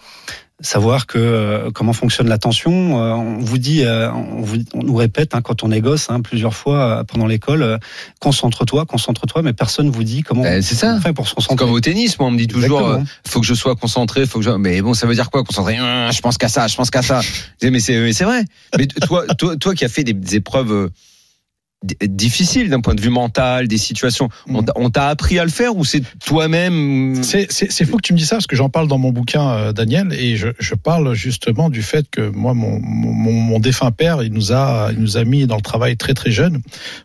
savoir que euh, comment fonctionne l'attention. Euh, on vous dit, euh, on, vous, on nous répète hein, quand on est gosse hein, plusieurs fois euh, pendant l'école, euh, concentre-toi, concentre-toi, mais personne vous dit comment Ben, c'est ça. on fait pour se C'est concentrer. comme au tennis, moi on me dit toujours, Exactement. euh, faut que je sois concentré, faut que je. Mais bon, ça veut dire quoi concentré Hum, Je pense qu'à ça, je pense qu'à ça. Mais c'est, mais c'est vrai. Mais toi, toi, toi qui as fait des, des épreuves d- difficiles d'un point de vue mental, des situations, on t'a- on t'a appris à le faire ou c'est toi-même? C'est c'est- c'est fou que tu me dis ça parce que j'en parle dans mon bouquin, euh, Daniel, et je, je parle justement du fait que moi, mon, mon, mon défunt père, il nous a, il nous a mis dans le travail très très jeune,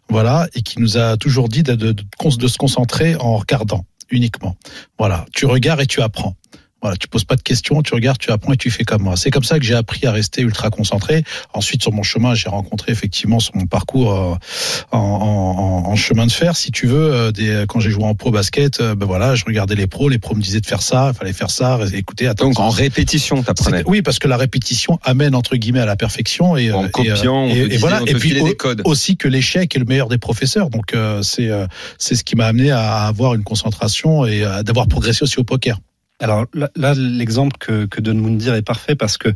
voilà, et qui nous a toujours dit de, de, de, de se concentrer en regardant uniquement. Voilà, tu regardes et tu apprends. Voilà, tu poses pas de questions, tu regardes, tu apprends et tu fais comme moi. C'est comme ça que j'ai appris à rester ultra concentré. Ensuite, sur mon chemin, j'ai rencontré effectivement sur mon parcours euh, en, en, en chemin de fer, si tu veux, euh, des, quand j'ai joué en pro basket, euh, ben voilà, je regardais les pros, les pros me disaient de faire ça, il fallait faire ça, écoutez, attends. donc en répétition t'apprenais Oui, parce que la répétition amène entre guillemets à la perfection et En euh, copiant, on et, te et, et voilà on et puis des codes. aussi que l'échec est le meilleur des professeurs. Donc euh, c'est euh, c'est ce qui m'a amené à avoir une concentration et à d'avoir progressé aussi au poker. Alors là, l'exemple que, que donne Moundir est parfait parce que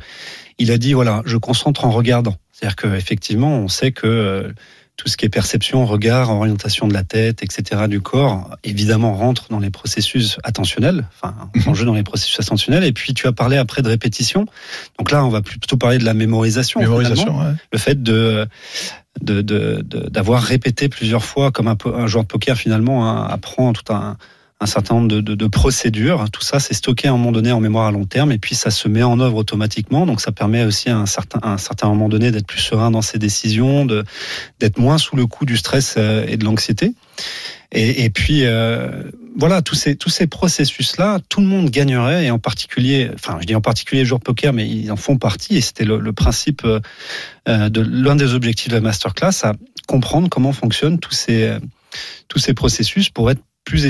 il a dit voilà, je concentre en regardant. C'est-à-dire qu'effectivement, on sait que euh, tout ce qui est perception, regard, orientation de la tête, etc., du corps, évidemment rentre dans les processus attentionnels, enfin, en jeu dans les processus attentionnels. Et puis tu as parlé après de répétition. Donc là, on va plutôt parler de la mémorisation. Mémorisation. Ouais. le fait de de- de- de- d'avoir répété plusieurs fois comme un joueur de poker finalement hein, apprend tout un, un certain nombre de, de- de procédures. Tout ça, c'est stocké à un moment donné en mémoire à long terme et puis ça se met en œuvre automatiquement. Donc ça permet aussi à un certain, à un certain moment donné d'être plus serein dans ses décisions, de d'être moins sous le coup du stress euh, et de l'anxiété. Et, et puis, euh, voilà, tous ces, tous ces processus-là, tout le monde gagnerait, et en particulier, enfin, je dis en particulier les joueurs poker, mais ils en font partie, et c'était le, le, principe euh, de l'un des objectifs de la masterclass, à comprendre comment fonctionnent tous ces, tous ces processus pour être plus,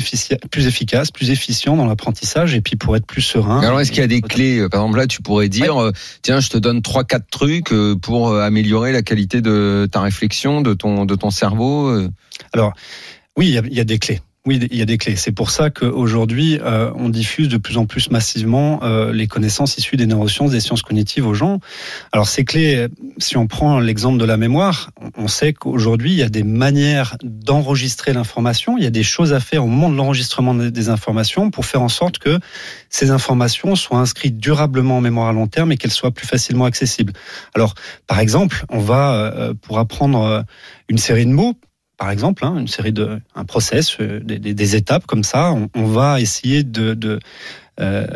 plus efficace, plus efficient dans l'apprentissage et puis pour être plus serein. Alors est-ce qu'il y a des clés euh, Par exemple là, tu pourrais dire, ouais. tiens, je te donne trois, quatre trucs pour améliorer la qualité de ta réflexion, de ton, de ton cerveau. Alors oui, il y a, il y a des clés. Oui, il y a des clés. C'est pour ça qu'aujourd'hui, euh, on diffuse de plus en plus massivement euh, les connaissances issues des neurosciences, des sciences cognitives aux gens. Alors ces clés, si on prend l'exemple de la mémoire, on sait qu'aujourd'hui, il y a des manières d'enregistrer l'information, il y a des choses à faire au moment de l'enregistrement des informations pour faire en sorte que ces informations soient inscrites durablement en mémoire à long terme et qu'elles soient plus facilement accessibles. Alors, par exemple, on va, euh, pour apprendre une série de mots, par exemple, hein, une série de un process, euh, des, des, des, étapes comme ça. On, on va essayer de, de euh,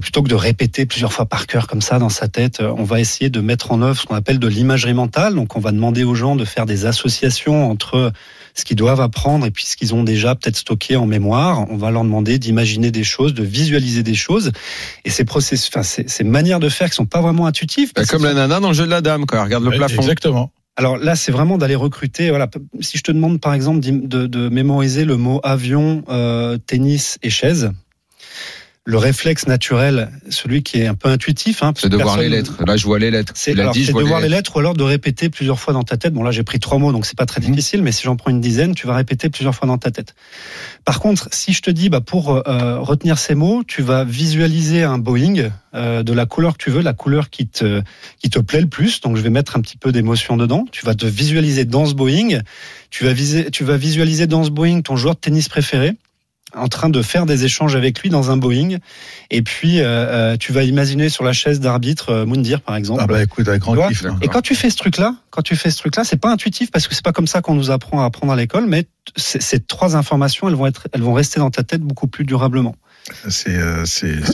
plutôt que de répéter plusieurs fois par cœur comme ça dans sa tête, on va essayer de mettre en œuvre ce qu'on appelle de l'imagerie mentale. Donc, on va demander aux gens de faire des associations entre ce qu'ils doivent apprendre et puis ce qu'ils ont déjà peut-être stocké en mémoire. On va leur demander d'imaginer des choses, de visualiser des choses. Et ces processus, enfin, ces, ces manières de faire qui sont pas vraiment intuitives. Comme la nana dans le jeu de la dame, elle regarde le Ouais, plafond. Exactement. Alors là, c'est vraiment d'aller recruter. Voilà, si je te demande par exemple de, de mémoriser le mot avion, euh, tennis et chaise, le réflexe naturel, celui qui est un peu intuitif, hein, c'est de voir les lettres. Là, je vois les lettres. C'est de voir les lettres. lettres ou alors de répéter plusieurs fois dans ta tête. Bon, là, j'ai pris trois mots, donc c'est pas très mmh. difficile, mais si j'en prends une dizaine, tu vas répéter plusieurs fois dans ta tête. Par contre, si je te dis, bah, pour euh, retenir ces mots, tu vas visualiser un Boeing euh, de la couleur que tu veux, la couleur qui te qui te plaît le plus. Donc, je vais mettre un petit peu d'émotion dedans. Tu vas te visualiser dans ce Boeing. Tu vas viser, tu vas visualiser dans ce Boeing ton joueur de tennis préféré en train de faire des échanges avec lui dans un Boeing. Et puis, euh, tu vas imaginer sur la chaise d'arbitre euh, Moundir, par exemple. Ah bah écoute, avec grand kiff. Et quand tu fais ce truc-là, quand tu fais ce truc-là, c'est pas intuitif parce que c'est pas comme ça qu'on nous apprend à apprendre à l'école, mais ces trois informations, elles vont être, elles vont rester dans ta tête beaucoup plus durablement. C'est euh,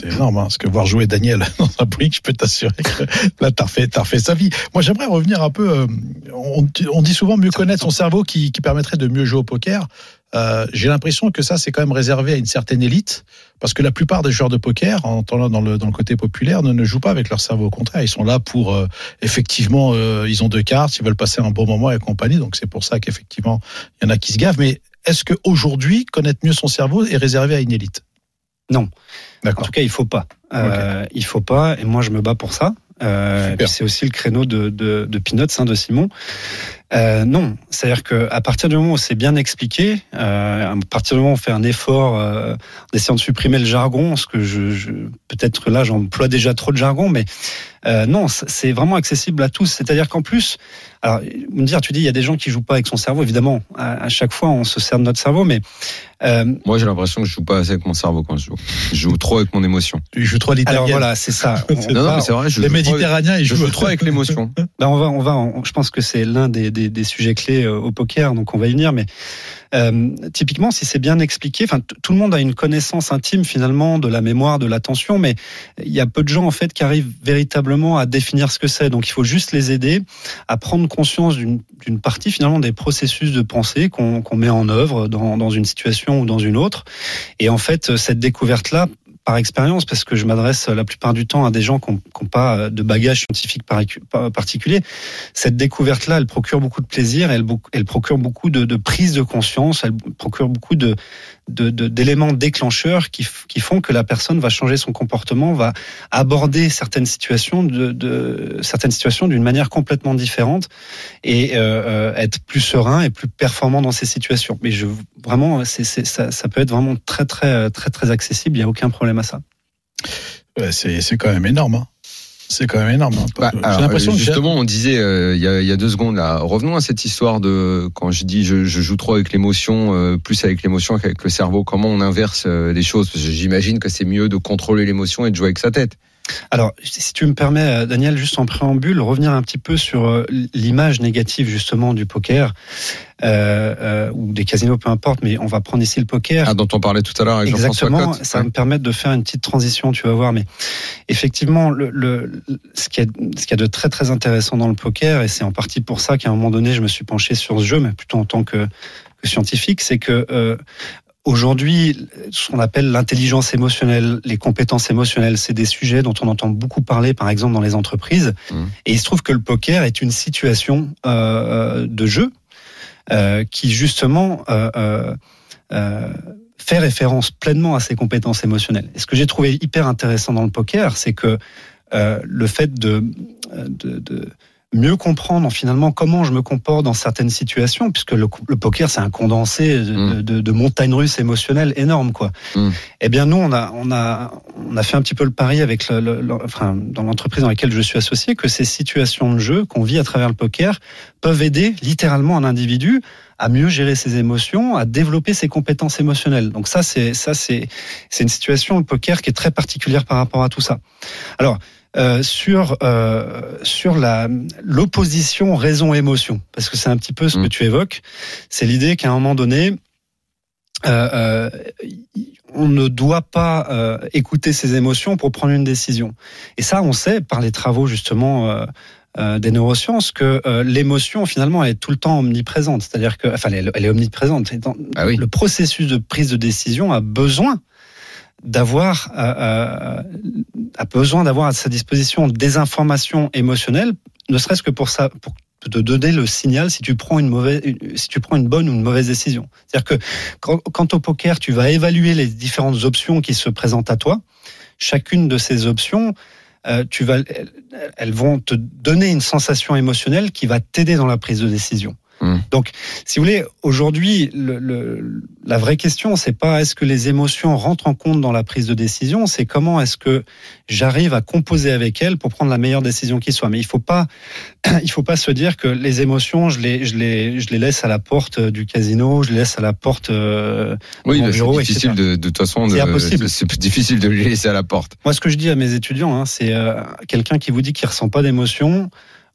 énorme, hein, parce que voir jouer Daniel dans un Boeing, je peux t'assurer que là, t'as refait, refait sa vie. Moi, j'aimerais revenir un peu. Euh, on, on, dit souvent mieux connaître son cerveau qui, qui permettrait de mieux jouer au poker. Euh, j'ai l'impression que ça, c'est quand même réservé à une certaine élite, parce que la plupart des joueurs de poker, en dans le, dans le côté populaire, ne, ne jouent pas avec leur cerveau. Au contraire, ils sont là pour, euh, effectivement, euh, ils ont deux cartes, ils veulent passer un bon moment et compagnie, donc c'est pour ça qu'effectivement, il y en a qui se gavent. Mais est-ce qu'aujourd'hui, connaître mieux son cerveau est réservé à une élite? Non. En tout cas, il faut pas. Okay. il faut pas, et moi, je me bats pour ça. C'est aussi le créneau de, de, de Peanuts, hein, de Simon. Euh, non, c'est-à-dire que à partir du moment où c'est bien expliqué, euh, à partir du moment où on fait un effort euh, en essayant de supprimer le jargon, ce que je, je peut-être là j'emploie déjà trop de jargon, mais euh, non, c'est vraiment accessible à tous. C'est-à-dire qu'en plus, alors me dire, tu dis il y a des gens qui jouent pas avec son cerveau. Évidemment, à, à chaque fois on se sert de notre cerveau, mais euh, moi j'ai l'impression que je joue pas assez avec mon cerveau quand je joue. Je joue trop avec mon émotion. Tu joues trop à Alors voilà, c'est ça. non, non, mais c'est vrai. Je les Méditerranéens, ils jouent jouent trop avec l'émotion. ben on va, on va. On, je pense que c'est l'un des, des, des, sujets clés au poker, donc on va y venir. Mais euh, typiquement, si c'est bien expliqué, enfin tout le monde a une connaissance intime finalement de la mémoire, de l'attention, mais il y a peu de gens en fait qui arrivent véritablement à définir ce que c'est. Donc il faut juste les aider à prendre conscience d'une partie finalement des processus de pensée qu'on qu met en œuvre dans, dans une situation ou dans une autre. Et en fait, cette découverte là par expérience, parce que je m'adresse la plupart du temps à des gens qui n'ont pas de bagage scientifique particulier. Cette découverte-là, elle procure beaucoup de plaisir, elle, procure beaucoup de, prise de conscience, elle procure beaucoup de d'éléments de, déclencheurs qui, qui, font que la personne va changer son comportement, va aborder certaines situations de, de certaines situations d'une manière complètement différente et euh, être plus serein et plus performant dans ces situations. Mais je vraiment, c'est ça, ça peut être vraiment très très très très accessible. Il n'y a aucun problème à ça. C'est quand même énorme. Hein. C'est quand même énorme. Hein. Bah, J'ai l'impression que justement, on disait euh, il y, a, y, a, deux secondes là. Revenons à cette histoire de quand je dis je, je joue trop avec l'émotion, euh, plus avec l'émotion qu'avec le cerveau. Comment on inverse euh, les choses j'imagine que c'est mieux de contrôler l'émotion et de jouer avec sa tête. Alors, si tu me permets, Daniel, juste en préambule, revenir un petit peu sur l'image négative justement du poker euh, euh, ou des casinos, peu importe, mais on va prendre ici le poker. Ah, dont on parlait tout à l'heure avec Exactement, ça va me permettre de faire une petite transition, tu vas voir. Mais effectivement, le, le, ce, qui est, ce qui est de très très intéressant dans le poker, et c'est en partie pour ça qu'à un moment donné, je me suis penché sur ce jeu, mais plutôt en tant que, que scientifique, c'est que euh, Aujourd'hui, ce qu'on appelle l'intelligence émotionnelle, les compétences émotionnelles, c'est des sujets dont on entend beaucoup parler, par exemple, dans les entreprises. Mmh. Et il se trouve que le poker est une situation euh, de jeu euh, qui, justement, euh, euh, euh, fait référence pleinement à ces compétences émotionnelles. Et ce que j'ai trouvé hyper intéressant dans le poker, c'est que euh, le fait de, de, de mieux comprendre finalement comment je me comporte dans certaines situations, puisque le, le poker c'est un condensé de, Mm. de, de montagnes russes émotionnelles énormes, quoi. Mm. Eh bien nous on a on a on a fait un petit peu le pari avec le, le- le- enfin dans l'entreprise dans laquelle je suis associé que ces situations de jeu qu'on vit à travers le poker peuvent aider littéralement un individu à mieux gérer ses émotions, à développer ses compétences émotionnelles. Donc ça c'est ça c'est c'est une situation le poker qui est très particulière par rapport à tout ça. Alors euh, sur euh, sur la l'opposition raison émotion parce que c'est un petit peu ce Mm. que tu évoques. C'est l'idée qu'à un moment donné euh, euh, on ne doit pas euh, écouter ses émotions pour prendre une décision. Et ça on sait par les travaux justement euh, euh, des neurosciences que euh, l'émotion finalement elle est tout le temps omniprésente. C'est-à-dire que enfin elle, est- elle est omniprésente. Et dans- Ah oui. le processus de prise de décision a besoin d'avoir euh, euh, a besoin d'avoir à sa disposition des informations émotionnelles, ne serait-ce que pour ça, pour te donner le signal si tu prends une mauvaise, si tu prends une bonne ou une mauvaise décision. C'est-à-dire que quand, quand au poker, tu vas évaluer les différentes options qui se présentent à toi. Chacune de ces options, euh, tu vas, elles vont te donner une sensation émotionnelle qui va t'aider dans la prise de décision. Mm. Donc, si vous voulez, aujourd'hui, le, le- la vraie question, c'est pas est-ce que les émotions rentrent en compte dans la prise de décision, c'est comment est-ce que j'arrive à composer avec elles pour prendre la meilleure décision qui soit. Mais il faut pas, il faut pas se dire que les émotions, je les, je les, je les laisse à la porte du casino, je les laisse à la porte. euh, Oui, mon bah, bureau, c'est difficile etc. de, de toute façon. C'est de- impossible. C'est difficile de les laisser à la porte. Moi, ce que je dis à mes étudiants, hein, c'est euh, quelqu'un qui vous dit qu'il ressent pas d'émotion.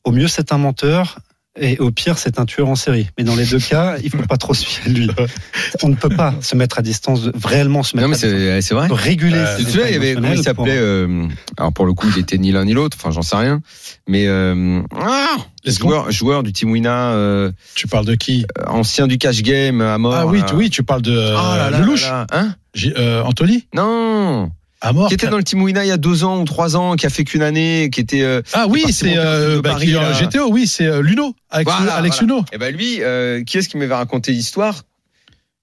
Au mieux, c'est un menteur. Et au pire, c'est un tueur en série. Mais dans les deux cas, il faut pas trop se fier à lui. On ne peut pas se mettre à distance, réellement se mettre Non, mais à distance, c'est c'est vrai. réguler. Euh, ses Tu il y avait, comment il pour- s'appelait euh, Alors pour le coup, il était ni l'un ni l'autre. Enfin, j'en sais rien. Mais euh, ah, joueur, joueur du Team Wina, euh, Tu parles de qui ancien du cash game à mort. Ah oui, tu, oui, tu parles de euh, Oh là là Lelouch. là là. Hein euh, Anthony Non. À mort. Qui était dans le Team Wina il y a deux ans ou trois ans, qui a fait qu'une année, qui était. euh, Ah oui, c'est euh, de bah, Paris, qui est en là. GTO, oui, c'est euh, Luno, Alex, Voilà, Alex voilà. Luno. Et ben lui, euh, qui est-ce qui m'avait raconté l'histoire?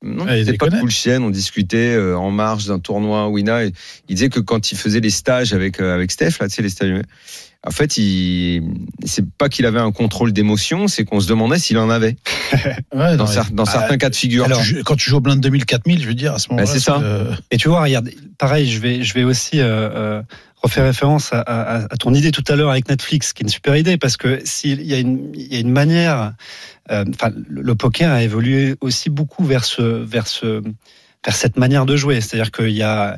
Non, Ah, il c'était pas cool chienne, on discutait euh, en marge d'un tournoi Wina. Il disait que quand il faisait les stages avec euh, avec Steph, là, tu sais les stages. En fait, il c'est pas qu'il avait un contrôle d'émotion, c'est qu'on se demandait s'il en avait Ouais, dans, non, cer- dans Ah, certains cas de figure. alors, tu joues- quand tu joues au blind 2000, 4000, je veux dire, à ce moment-là. c'est ça. euh, Et tu vois, regarde, pareil, je vais, je vais aussi euh, euh, refaire référence à, à, à ton idée tout à l'heure avec Netflix, qui est une super idée, parce que s'il y a une, il y a une manière, euh, enfin, le, le poker a évolué aussi beaucoup vers ce, vers ce, vers cette manière de jouer. C'est-à-dire qu'il y a,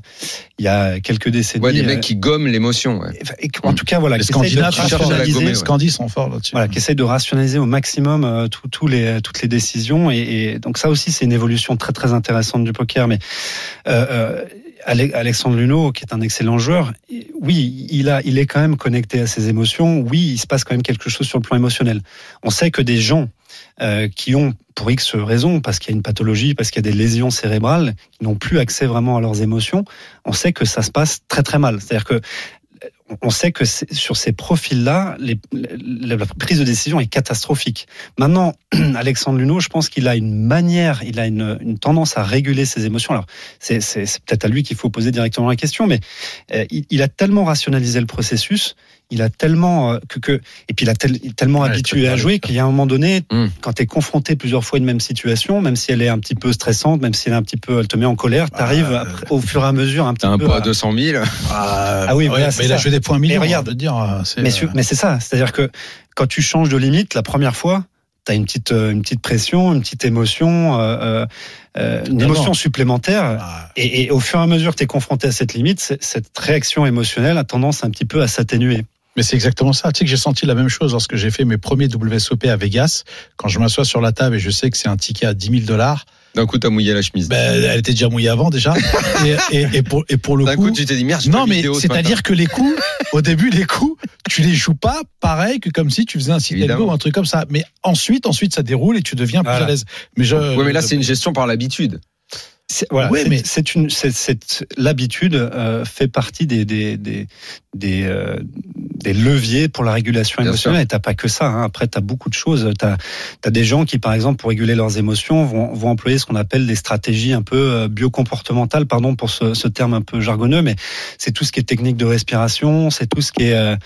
il y a quelques décennies. Ouais, des euh, mecs qui gomment l'émotion. ouais. en tout cas, voilà, les essayent Scandinaves, qui cherchent à la rationaliser- gommer, ouais. les Scandis sont forts là-dessus. voilà, qui essaye de rationaliser au maximum euh, les, toutes les décisions. Et, et donc ça aussi, c'est une évolution très très intéressante du poker. Mais euh, euh, Ale- Alexandre Luneau, qui est un excellent joueur, oui, il a, il est quand même connecté à ses émotions. Oui, il se passe quand même quelque chose sur le plan émotionnel. On sait que des gens euh, qui ont, pour X raisons, parce qu'il y a une pathologie, parce qu'il y a des lésions cérébrales, qui n'ont plus accès vraiment à leurs émotions, on sait que ça se passe très très mal. C'est-à-dire que on sait que sur ces profils-là, la prise de décision est catastrophique. Maintenant, Alexandre Luneau, je pense qu'il a une manière, il a une, tendance à réguler ses émotions. Alors, c'est peut-être à lui qu'il faut poser directement la question, mais euh, il a tellement rationalisé le processus, il a tellement euh, que, que et puis il a tel- tellement Ouais, habitué à jouer qu'il y a un moment donné, Mm. quand tu es confronté plusieurs fois à une même situation, même si elle est un petit peu stressante, même si elle est un petit peu, elle te met en colère, tu arrives Ah, au fur et à mesure un petit un peu poids à- à 200 000. Ah, oui, ouais, voilà, mais il a joué des points millions. Mais regarde, de dire, euh, c'est, Mais, euh, mais c'est ça, c'est-à-dire que quand tu changes de limite, la première fois, tu as une petite, euh, une petite pression, une petite émotion, euh, euh, une émotion supplémentaire. ah, Et, et au fur et à mesure que tu es confronté à cette limite, cette réaction émotionnelle a tendance un petit peu à s'atténuer. Mais c'est exactement ça. Tu sais que j'ai senti la même chose lorsque j'ai fait mes premiers WSOP à Vegas. Quand je m'assois sur la table et je sais que c'est un ticket à 10 000 dollars, D'un coup, t'as mouillé la chemise. ben, elle était déjà mouillée avant déjà. et, et, et pour, et pour le D'un coup, coup, tu t'es dit merde. non, mais ce c'est-à-dire que les coups, au début, les coups, tu les joues pas pareil que comme si tu faisais un sit ou un truc comme ça. Mais ensuite, ensuite, ça déroule et tu deviens plus à l'aise. Mais je. Ouais, mais là, c'est une gestion par l'habitude. Voilà, c'est- mais- c'est une, l'habitude euh, fait partie des des des des, euh, des leviers pour la régulation Bien émotionnelle. Et t'as pas que ça. Hein. Après, t'as beaucoup de choses. T'as as des gens qui, par exemple, pour réguler leurs émotions, vont vont employer ce qu'on appelle des stratégies un peu euh, biocomportementales. Pardon pour ce, ce terme un peu jargonneux, mais c'est tout ce qui est technique de respiration, c'est tout ce qui est euh,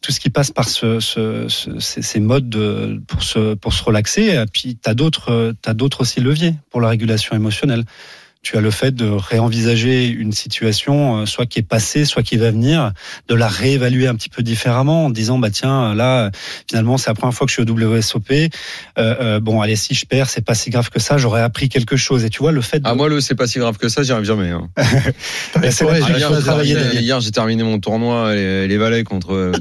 tout ce qui passe par ce, ce, ce- ces, modes de, pour se pour se relaxer. Et puis t'as d'autres euh, t'as d'autres aussi leviers pour la régulation émotionnelle. Tu as le fait de réenvisager une situation, euh, soit qui est passée, soit qui va venir, de la réévaluer un petit peu différemment en disant bah tiens là finalement c'est la première fois que je suis au WSOP. Euh, euh, bon allez si je perds c'est pas si grave que ça, j'aurais appris quelque chose. Et tu vois le fait de Ah, moi, le c'est pas si grave que ça, j'y arrive jamais. Hein. C'est ouais, la- j'ai hier, j'ai terminé mon tournoi, les, les valets contre euh,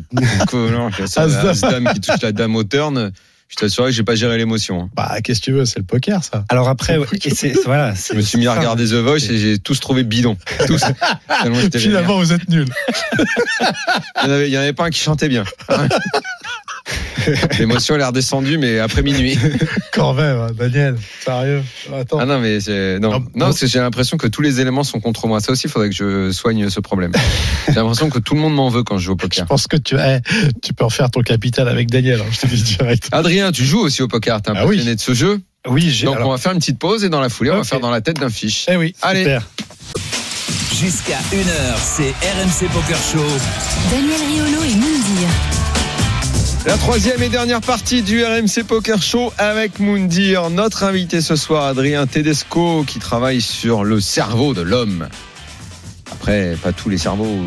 Colin, As-dame. As-dame qui touche la dame au turn. Je t'assure que j'ai pas géré l'émotion. hein. Bah, qu'est-ce que tu veux, c'est le poker, ça. alors après ouais, et c'est voilà, Je me suis mis à regarder The Voice et j'ai tous trouvé bidon. Tous. Finalement, vous êtes nuls. Il y en avait, en pas un qui chantait bien. L'émotion elle est redescendue, mais après minuit. Quand même, hein, Daniel. Sérieux. Attends. Ah non, mais non, Non, non, non. parce que j'ai l'impression que tous les éléments sont contre moi. Ça aussi, il faudrait que je soigne ce problème. J'ai l'impression que tout le monde m'en veut quand je joue au Je poker. pense que tu, tu peux refaire ton capital avec Daniel, hein, je te dis direct. Adrien, tu joues aussi au poker. T'es Ah oui. impressionné de ce jeu. Oui, j'ai Donc alors, on va faire une petite pause et dans la foulée, on va faire dans la tête d'un fiche. Eh oui. Allez. super. Jusqu'à 1h, c'est RMC Poker Show. Daniel Riolo et Moundir. La troisième et dernière partie du RMC Poker Show avec Moundir. Notre invité ce soir, Adrien Tedesco, qui travaille sur le cerveau de l'homme. Après, pas tous les cerveaux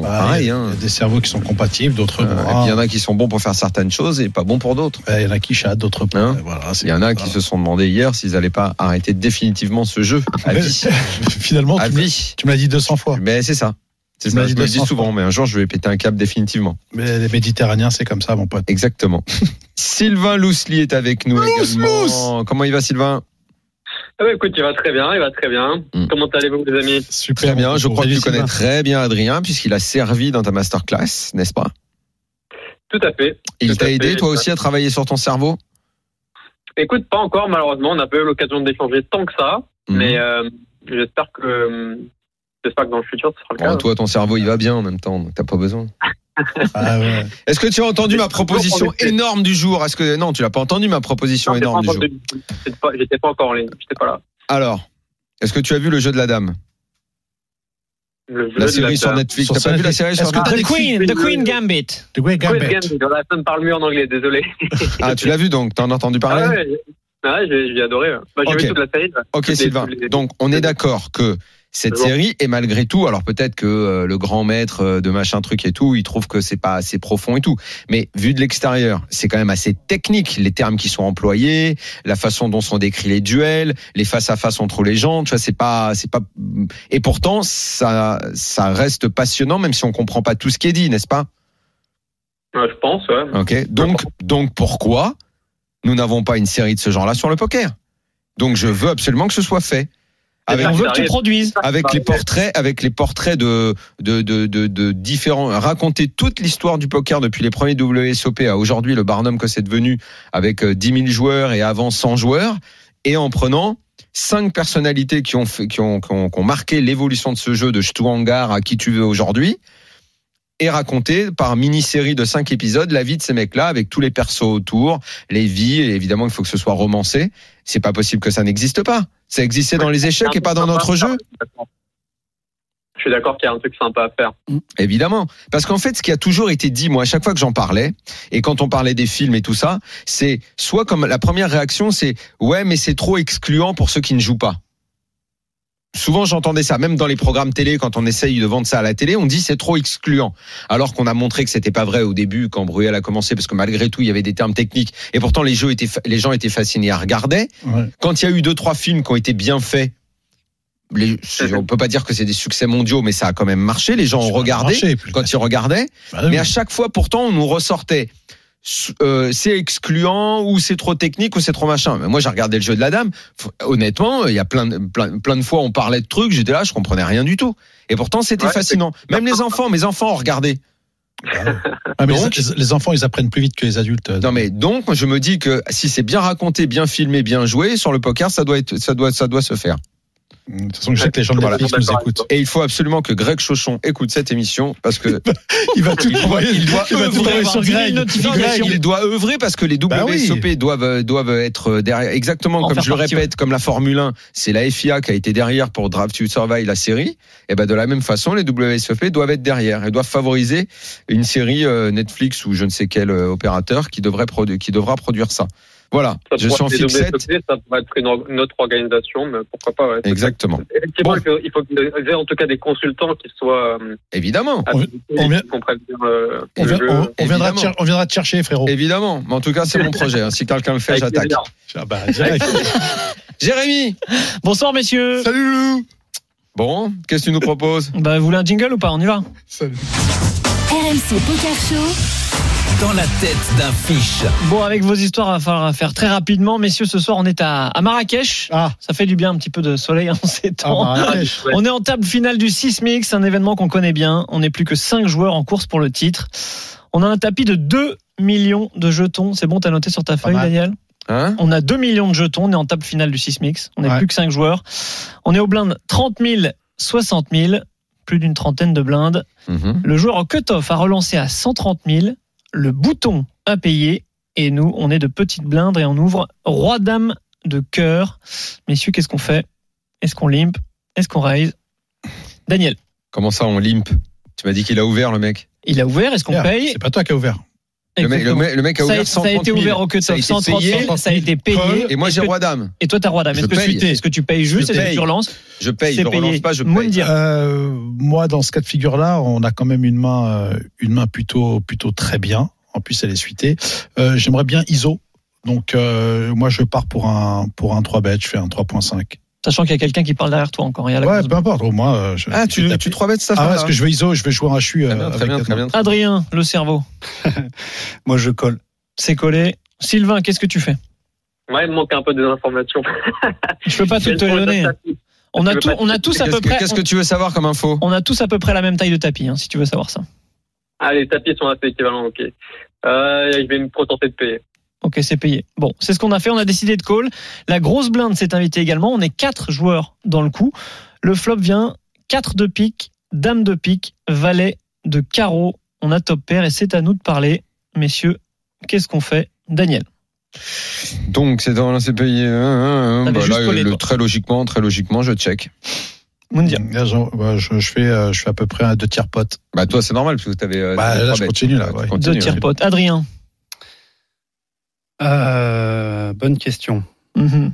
Bah, il y a hein. des cerveaux qui sont compatibles, d'autres Euh, il y en a qui sont bons pour faire certaines choses et pas bons pour d'autres. Il y en a qui chatent, d'autres pas. Hein voilà, Il y en a qui se sont demandé hier s'ils n'allaient pas arrêter définitivement ce jeu à Mais- vie. Finalement, À tu me, l'as dit 200 fois. Mais c'est ça. C'est ça. Je me le dis 200 souvent, fois. mais un jour je vais péter un câble définitivement. Mais les Méditerranéens, c'est comme ça, mon pote. Exactement. Sylvain Lousli est avec nous également. Comment il va, Sylvain? Bah écoute, il va très bien, il va très bien. Mm. Comment allez-vous, les amis? Super. Très bien. Je crois que tu connais très bien Adrien, puisqu'il a servi dans ta masterclass, n'est-ce pas? Tout à fait. Il t'a aidé, fait. toi aussi, à travailler sur ton cerveau? Écoute, pas encore, malheureusement, on n'a pas eu l'occasion d'échanger tant que ça, Mhm. mais euh, j'espère que j'espère que dans le futur, ce sera le Bon, cas. toi, ton cerveau, il va bien en même temps, donc t'as pas besoin. Ah ouais. Est-ce que tu as entendu ma proposition énorme du jour? Est-ce que non, tu l'as pas entendu ma proposition Non, pas énorme du jour? J'étais pas, encore en ligne, j'étais pas là. Alors, est-ce que tu as vu le jeu de la dame? Le jeu La série sur. Netflix. Sur T'as pas vu la Netflix. série sur Est-ce que Netflix? The Queen, The Queen Gambit. The Queen Gambit. Ça me parle mieux en anglais, désolé. Ah, tu l'as vu donc? T'en as entendu Ah parler ouais, ah ouais, j'ai, j'ai adoré. Bah, j'ai Ok. vu toute la série. là. Ok, Sylvain. Donc, on est d'accord que cette série est malgré tout, alors peut-être que euh, le grand maître euh, de machin truc et tout, il trouve que c'est pas assez profond et tout. Mais vu de l'extérieur, c'est quand même assez technique, les termes qui sont employés, la façon dont sont décrits les duels, les face à face entre les gens. Tu vois, c'est pas, c'est pas. Et pourtant, ça, ça reste passionnant, même si on comprend pas tout ce qui est dit, n'est-ce pas? Ouais, je pense, ouais. Ok. Donc, donc pourquoi nous n'avons pas une série de ce genre-là sur le poker? Donc, je veux absolument que ce soit fait. Avec, On veut que tu produises. avec les portraits, avec les portraits de, de, de, de, de différents, raconter toute l'histoire du poker depuis les premiers WSOP à aujourd'hui, le Barnum que c'est devenu avec euh, 10 000 joueurs et avant 100 joueurs, et en prenant cinq personnalités qui ont, fait, qui ont, qui ont, qui ont marqué l'évolution de ce jeu de Stu Hangar à qui tu veux aujourd'hui, et raconter par mini-série de cinq épisodes la vie de ces mecs-là avec tous les persos autour, les vies, et évidemment il faut que ce soit romancé. C'est pas possible que ça n'existe pas. Ça existait dans les échecs et pas dans notre jeu. Je suis d'accord qu'il y a un truc sympa à faire. Évidemment. Parce qu'en fait, ce qui a toujours été dit, moi, à chaque fois que j'en parlais, et quand on parlait des films et tout ça, c'est soit comme la première réaction, c'est ouais, mais c'est trop excluant pour ceux qui ne jouent pas. Souvent, j'entendais ça, même dans les programmes télé, quand on essaye de vendre ça à la télé, on dit c'est trop excluant. Alors qu'on a montré que c'était pas vrai au début, quand Bruel a commencé, parce que malgré tout, il y avait des termes techniques. Et pourtant, les jeux étaient, les gens étaient fascinés à regarder. Ouais. Quand il y a eu deux, trois films qui ont été bien faits, les, on peut pas dire que c'est des succès mondiaux, mais ça a quand même marché. Les gens ont Ça regardé marché, quand ils regardaient. Bah oui. Mais à chaque fois, pourtant, on nous ressortait. Euh, c'est excluant ou c'est trop technique ou c'est trop machin. Mais moi, j'ai regardé le jeu de la dame. Honnêtement, il y a plein, de- plein, plein de fois on parlait de trucs. J'étais là, je comprenais rien du tout. Et pourtant, c'était Ouais, fascinant. Même les enfants, mes enfants ont regardé. Ah, mais Donc- les, les enfants, ils apprennent plus vite que les adultes. Non, mais donc, moi, je me dis que si c'est bien raconté, bien filmé, bien joué sur le poker, ça doit être, ça doit, ça doit se faire. De toute façon, je sais que les gens de Voilà. Netflix nous écoutent. Et il faut absolument que Greg Chauchon écoute cette émission parce que Il va tout Il doit- envoyer. il doit il tout œuvrer, envoyer sur avoir Greg. 10 000 notifications. il doit œuvrer parce que les Bah oui. WSOP doivent doivent être derrière exactement En comme je le répète comme la Formule 1 c'est la FIA qui a été derrière pour Drive to Survive la série et ben de la même façon les WSOP doivent être derrière et doivent favoriser une série euh, Netflix ou je ne sais quel euh, opérateur qui devrait produ- qui devra produire ça voilà Ça je suis en fixette Ça pourrait être une, autre organisation, mais pourquoi pas. ouais. exactement Bon. il faut- il faut qu'ils aient en tout cas des consultants qui soient euh, évidemment on vient- euh, vient- viendra te évidemment. cher- on viendra te chercher, frérot. évidemment mais en tout cas c'est mon projet hein. si quelqu'un le fait j'attaque. Ah bah. Jérémy Bonsoir messieurs. Salut Loulou. bon qu'est-ce que tu nous proposes? Bah, vous voulez un jingle ou pas? On y va Salut. RMC Poker Show. Dans la tête d'un fiche. Bon, avec vos histoires, il va falloir faire très rapidement. Messieurs, ce soir, on est à, à Marrakech. Ah, Ça fait du bien un petit peu de soleil en ces ah, temps. Ouais. On est en table finale du Sismix, un événement qu'on connaît bien. On n'est plus que 5 joueurs en course pour le titre. On a un tapis de 2 millions de jetons. C'est bon, t'as noté sur ta feuille. Daniel hein On a 2 millions de jetons. On est en table finale du Sismix. On n'est Ouais. plus que 5 joueurs. On est au blind 30 000, 60 000. Plus d'une trentaine de blindes. Mhm. Le joueur en cut-off a relancé à 130 000. Le bouton a payé. Et nous, on est de petites blindes et on ouvre roi-dame de cœur. Messieurs, qu'est-ce qu'on fait? Est-ce qu'on limp Est-ce qu'on raise? Daniel, comment ça on limp tu m'as dit qu'il a ouvert le mec il a ouvert. Est-ce qu'on paye? C'est pas toi qui as ouvert. Le mec, le Exactement. mec- le mec a ça, a, ouvert ça a 130 été 000. ouvert au Ça a cut-off. été 130 payé. 000, ça a été payé. Et moi, j'ai que- roi dame. Et toi, t'as roi dame. Est-ce que, tu, que payes juste que paye. tu relances Je paye, C'est je relance payé. pas, je paye. Euh, moi, dans ce cas de figure-là, on a quand même une main, euh, une main plutôt, plutôt très bien. En plus, elle est suitée. Euh, J'aimerais bien ISO. Donc, euh, moi, je pars pour un, pour un 3 bet. Je fais un 3.5. Sachant qu'il y a quelqu'un qui parle derrière toi encore. Il y a la Ouais, peu importe. Au moins, euh, je- Ah, tu, tu 3 bêtes ça Ah parce que je veux ISO, je vais jouer un HU. Très bien, très bien, très bien. Adrien, le cerveau. Moi, je colle. C'est collé. Sylvain, qu'est-ce que tu fais? Ouais, il me manque un peu des informations. Je peux pas tout te donner. On a, tout, on a tous à peu près. qu'est-ce que tu veux savoir comme info? On a tous à peu près la même taille de tapis, hein, si tu veux savoir ça. Ah, les tapis sont assez équivalents, ok. Euh, je vais me contenter de payer. Ok, c'est payé. Bon, c'est ce qu'on a fait. On a décidé de call. La grosse blinde s'est invitée également. On est quatre joueurs dans le coup. Le flop vient 4 de pique, dame de pique, valet de carreau. On a top pair et c'est à nous de parler. Messieurs, qu'est-ce qu'on fait? Daniel. Donc, c'est dans c'est payé. hein, hein, hein. Bah, là, collé, le- toi. très logiquement, très logiquement, je check. Là, j'en- ouais, je, je fais, euh, je fais à peu près un deux tiers pote. Bah, toi, c'est normal parce que t'avais. euh, Bah, là, je bêtes. continue, là, Tu ouais. Deux tiers potes. Adrien. Euh, bonne question. Mhm.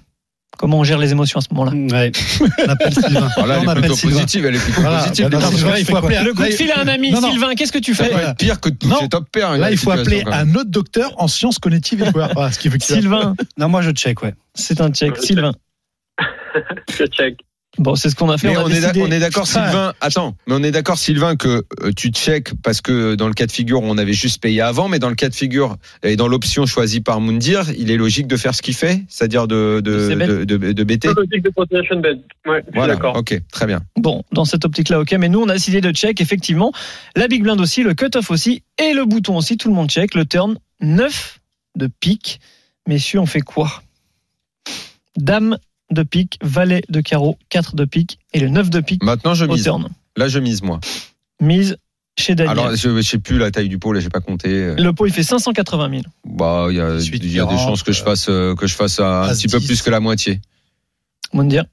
Comment on gère les émotions à ce moment-là Ouais. On appelle Sylvain. Ah, là, elle on est appelle plutôt Sylvain. positive, elle est plutôt Voilà, positive. non, que là, il faut appeler. Le coup de fil à un ami, Non, non. Sylvain, qu'est-ce que tu Ça fais être pire que tout. Non. C'est top pair. Là, il faut appeler un autre docteur en sciences cognitives et quoi. Voilà, ce qui veut qu'il Sylvain, Non, moi, je check, ouais. c'est un check. Sylvain. Je check. Bon, c'est ce qu'on a fait. Mais on a on est, d'ac- décidé- on est d'accord, Sylvain. Attends, mais on est d'accord, Sylvain, que euh, tu check parce que dans le cas de figure, on avait juste payé avant, mais dans le cas de figure et dans l'option choisie par Moundir, il est logique de faire ce qu'il fait, c'est-à-dire de de de, de, de bêter. Logique de continuation bet. Ouais, je suis Voilà. d'accord. Ok, très bien. Bon, dans cette optique-là, ok. Mais nous, on a décidé de check, effectivement. La big blind aussi, le cut-off aussi, et le bouton aussi. Tout le monde check. Le turn 9 de pique. Messieurs, on fait quoi? Dame de pique, valet de carreau, 4 de pique, et le 9 de pique Maintenant, je au mise. turn. Là, je mise moi. Mise chez Daniel. Alors, je, je sais plus la taille du pot, là, j'ai pas compté. le pot, il fait 580 000. Bah, il y a, 18, il y a des 40, chances que je fasse euh, que je fasse un As petit peu 10. plus que la moitié. On dire.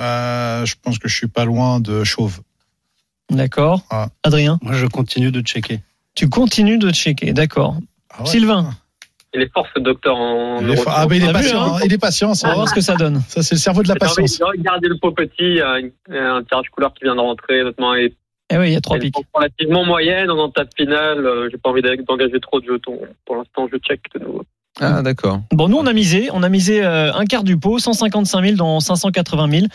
Euh, je pense que je suis pas loin de chauve. D'accord. Ah. Adrien, Moi, je continue de checker. tu continues de checker. D'accord. Ah ouais. Sylvain, Il est fort ce docteur en Il est, fa- ah, mais il est T'as patient. hein il est patient. on Ça, va voir ce que ça donne. ça c'est le cerveau de la patience. de regarder le pot petit, il y a un, tirage couleur qui vient de rentrer, notamment et Eh oui, il y a trois chance relativement moyenne en tape finale. euh, J'ai pas envie d'engager trop de jetons. Pour l'instant, je check de nouveau. Ah, d'accord. Bon, nous, on a misé. On a misé euh, un quart du pot, 155 000 dans 580 000.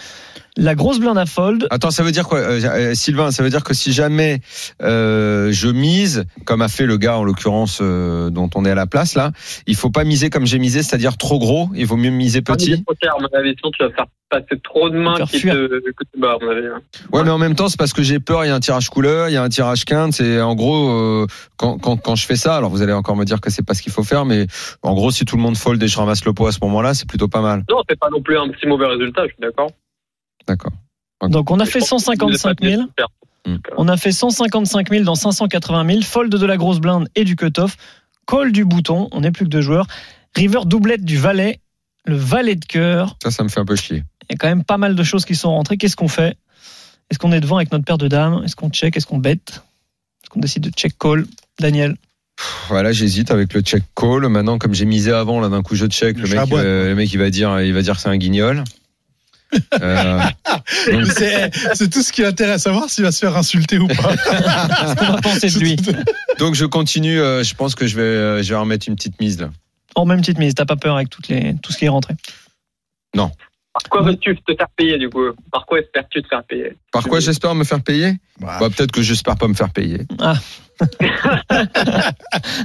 La grosse blinde à fold. Attends, ça veut dire quoi, euh, euh, Sylvain Ça veut dire que si jamais euh, je mise, comme a fait le gars en l'occurrence euh, dont on est à la place là, il faut pas miser comme j'ai misé, c'est-à-dire trop gros. Il vaut mieux miser Pas petit. miser trop cher, à mon avis, sinon tu vas faire passer trop de mains qui fuir. te, que hein. Ouais, mais en même temps, c'est parce que j'ai peur. Il y a un tirage couleur, il y a un tirage quinte. C'est en gros euh, quand, quand quand je fais ça. Alors vous allez encore me dire que c'est pas ce qu'il faut faire, mais en gros, si tout le monde fold et je ramasse le pot à ce moment-là, c'est plutôt pas mal. Non, c'est pas non plus un petit mauvais résultat, je suis d'accord. D'accord. Donc on a fait pense que vous 155 êtes 000. pas super. On a fait 155 000 dans 580 000. Fold de la grosse blinde et du cut-off. Call du bouton. On n'est plus que deux joueurs. River doublette du valet. Le valet de cœur. Ça, ça me fait un peu chier. Il y a quand même pas mal de choses qui sont rentrées. Qu'est-ce qu'on fait? Est-ce qu'on est devant avec notre paire de dames? Est-ce qu'on check? Est-ce qu'on bet? Est-ce qu'on décide de check call? Daniel Voilà, j'hésite avec le check call. Maintenant, comme j'ai misé avant, là, d'un coup, je check. Le Le mec, euh, le mec, il va dire, il va dire que c'est un guignol. Euh, C'est tout ce qui intéresse à savoir s'il va se faire insulter ou pas. Qu'est-ce qu'on va penser de lui donc, je continue. euh, je pense que je vais, euh, je vais remettre une petite mise là. En même petite mise, t'as pas peur avec toutes les, tout ce qui est rentré? Par quoi veux-tu te faire payer du coup? Par quoi espères-tu te faire payer? Par quoi j'espère me faire payer? Bah, bah, Peut-être que j'espère pas me faire payer.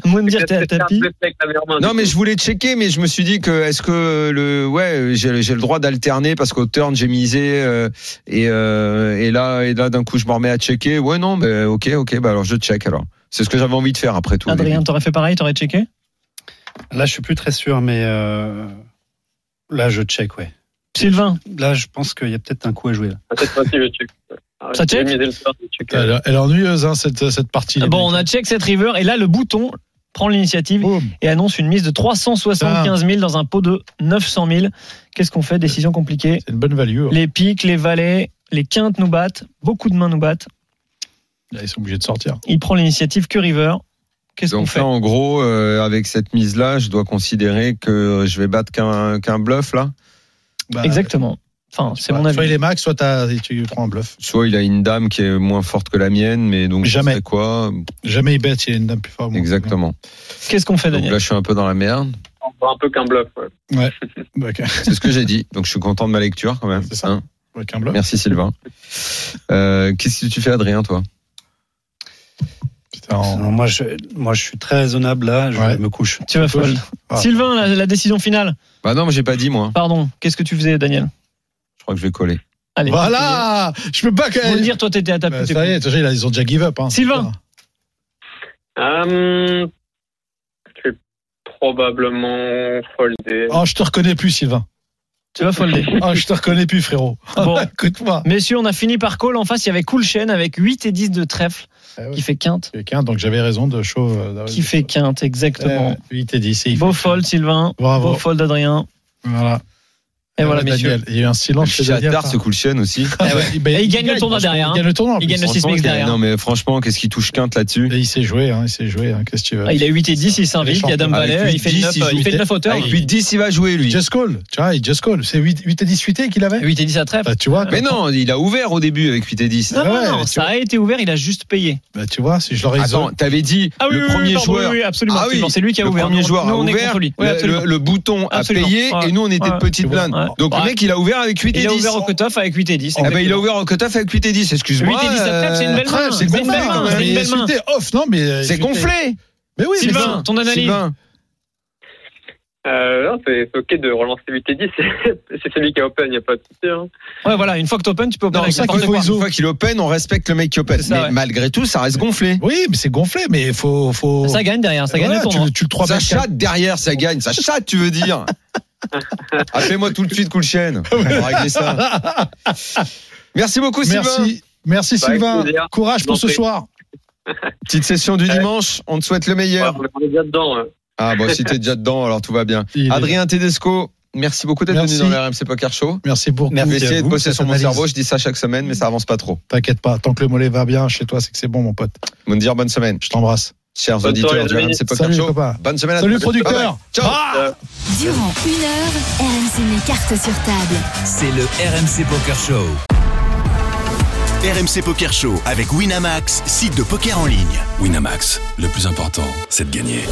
Moi dire t'es à tapis. meilleure main, Non, mais je voulais checker, mais je me suis dit que est-ce que le ouais j'ai j'ai le droit d'alterner parce qu'au turn j'ai misé euh, et euh, et là et là d'un coup je me remets à checker. Ouais non, mais ok ok bah alors je check alors. C'est ce que j'avais envie de faire après tout. Adrien, t'aurais fait pareil, t'aurais checké? Là, je suis plus très sûr, mais euh, là, je check, ouais. Sylvain, Là, je pense qu'il y a peut-être un coup à jouer. Là. Cette fois-ci, je check. Ah, Ça check elle, elle est ennuyeuse, hein, cette, cette partie. les bon, on a check cette river et là le bouton prend l'initiative et annonce une mise de 375 000 dans un pot de 900 000. Qu'est-ce qu'on fait? Décision compliquée. C'est une bonne value. hein. Les piques, les valets, les quintes nous battent, beaucoup de mains nous battent. Là, ils sont obligés de sortir. Il prend l'initiative que river. Qu'est-ce qu'on Donc fait? là en gros euh, avec cette mise là, je dois considérer que je vais battre qu'un qu'un bluff là. Bah, Exactement. Enfin, c'est soit- mon Soit il avis. est max, soit tu prends un bluff. Soit il a une dame qui est moins forte que la mienne, mais donc Jamais. c'est quoi? Jamais il bet, il y a une dame plus forte. Exactement. Qu'est-ce qu'on fait, Donc Daniel? là je suis un peu dans la merde. On voit un peu qu'un bluff. ouais. Ok. C'est ce que j'ai dit. Donc je suis content de ma lecture quand même. C'est ça. Hein Avec un bluff. Merci Sylvain. Euh, Qu'est-ce que tu fais Adrien toi? En- Non, moi, je, moi, je suis très raisonnable là. Je Ouais. me couche. Tu vas fold. Ah. Sylvain, la, la décision finale. Bah non, mais j'ai pas dit moi. Pardon. Qu'est-ce que tu faisais, Daniel Je crois que je vais coller. Allez. Voilà Je peux pas quand même. dire, toi, t'étais à ta Bah, ça y est, déjà, ils ont déjà give up. Hein. Sylvain. Je vais probablement folder. Oh, je te reconnais plus, Sylvain. Tu vas folder. Oh, je te reconnais plus, frérot. Bon. Écoute-moi. Messieurs, on a fini par call. En face, il y avait Cool Chain avec 8 et 10 de trèfle Eh ouais. qui fait quinte. Quelqu'un, donc j'avais raison de chaud. euh, Qui fait quinte, exactement. 8 et 10. et il Beau fait- fold, Sylvain. Bravo. Beau fold, Adrien. Voilà. Et voilà, Daniel. Il y a eu un silence chez Daniel. J'adore ce cool chien aussi. Ah ouais. Et il gagne le tournoi derrière, Il hein. gagne le tournoi. Il gagne le Franchement, 6 mix derrière. Non mais franchement, qu'est-ce qui touche quinte là-dessus il s'est joué, hein, il s'est joué. hein, Qu'est-ce que tu veux Ah, il a 8 et 10, il s'invite, il y a Dame huit, il fait 10, 9, il joue il fait 9 hauteurs. Avec 8 10, il va jouer lui. Just call. Tu vois, il just call. C'est 8, 8 et 10 suité qu'il avait 8 et 10 à trèfle. Bah, Tu vois, Mais non, il a ouvert au début avec 8 et 10. Non, non, ça a été ouvert, il a juste payé. bah, tu vois, si je l'aurais Attends, t'avais dit Ah le premier joueur. oui, absolument, Ah oui, absolument. C'est lui qui a le ouvert. premier Nous, joueur a on est ouvert, le- le, le bouton a payé et nous on était de Tu. Donc Ouais. le mec il a ouvert avec 8 et Il 10. a ouvert au cut-off avec 8 et 10. Ah bah, il a ouvert au cut-off avec 8 et 10, excuse-moi. 8 et 10 à trèfle, c'est une belle euh, main. c'est C'est une belle gonflé, main, hein, c'est une belle main. off, non, mais. C'est suité- gonflé. Mais oui, Sylvain, ton analyse. Sylvain. Euh, non, c'est c'est ok de relancer 8 et 10. C'est c'est celui qui a open, il n'y a pas de souci. Hein. Ouais, voilà, une fois que t'open, tu peux open Non, avec ça, n'importe une quoi. fois qu'il open, on respecte le mec qui open. C'est ça, Mais ouais. malgré tout, ça reste gonflé. Oui, mais c'est gonflé, mais il faut. faut... Ça gagne derrière, ça gagne Voilà, le tournoi. tu, tu le 3 Ça chatte derrière, ça gagne. Ça chatte, tu veux dire. Appelez-moi tout de suite, cool chaîne. On va régler ça. Merci beaucoup, Sylvain. Merci. Bah, Sylvain. Courage pour ce soir. Petite session du dimanche. On te souhaite le Ouais, meilleur. on est déjà dedans. hein. Ah, bon, si t'es déjà dedans, alors tout va bien. Il est- Adrien Tedesco, merci beaucoup d'être venu Merci. dans le RMC Poker Show. Merci beaucoup. Je vais essayer de bosser sur mon analyse. cerveau. Je dis ça chaque semaine, mais ça avance pas trop. T'inquiète pas, tant que le mollet va bien chez toi, c'est que c'est bon, mon pote. Bonne dire bonne semaine, Je t'embrasse. Chers Bonne auditeurs soirée, du. RMC Poker Salut, Show. Bonne semaine à Salut, tous. producteur. Ciao. Euh, Durant une heure, RMC met cartes sur table. C'est le RMC Poker Show. RMC Poker Show avec Winamax, site de poker en ligne. Winamax, le plus important, c'est de gagner.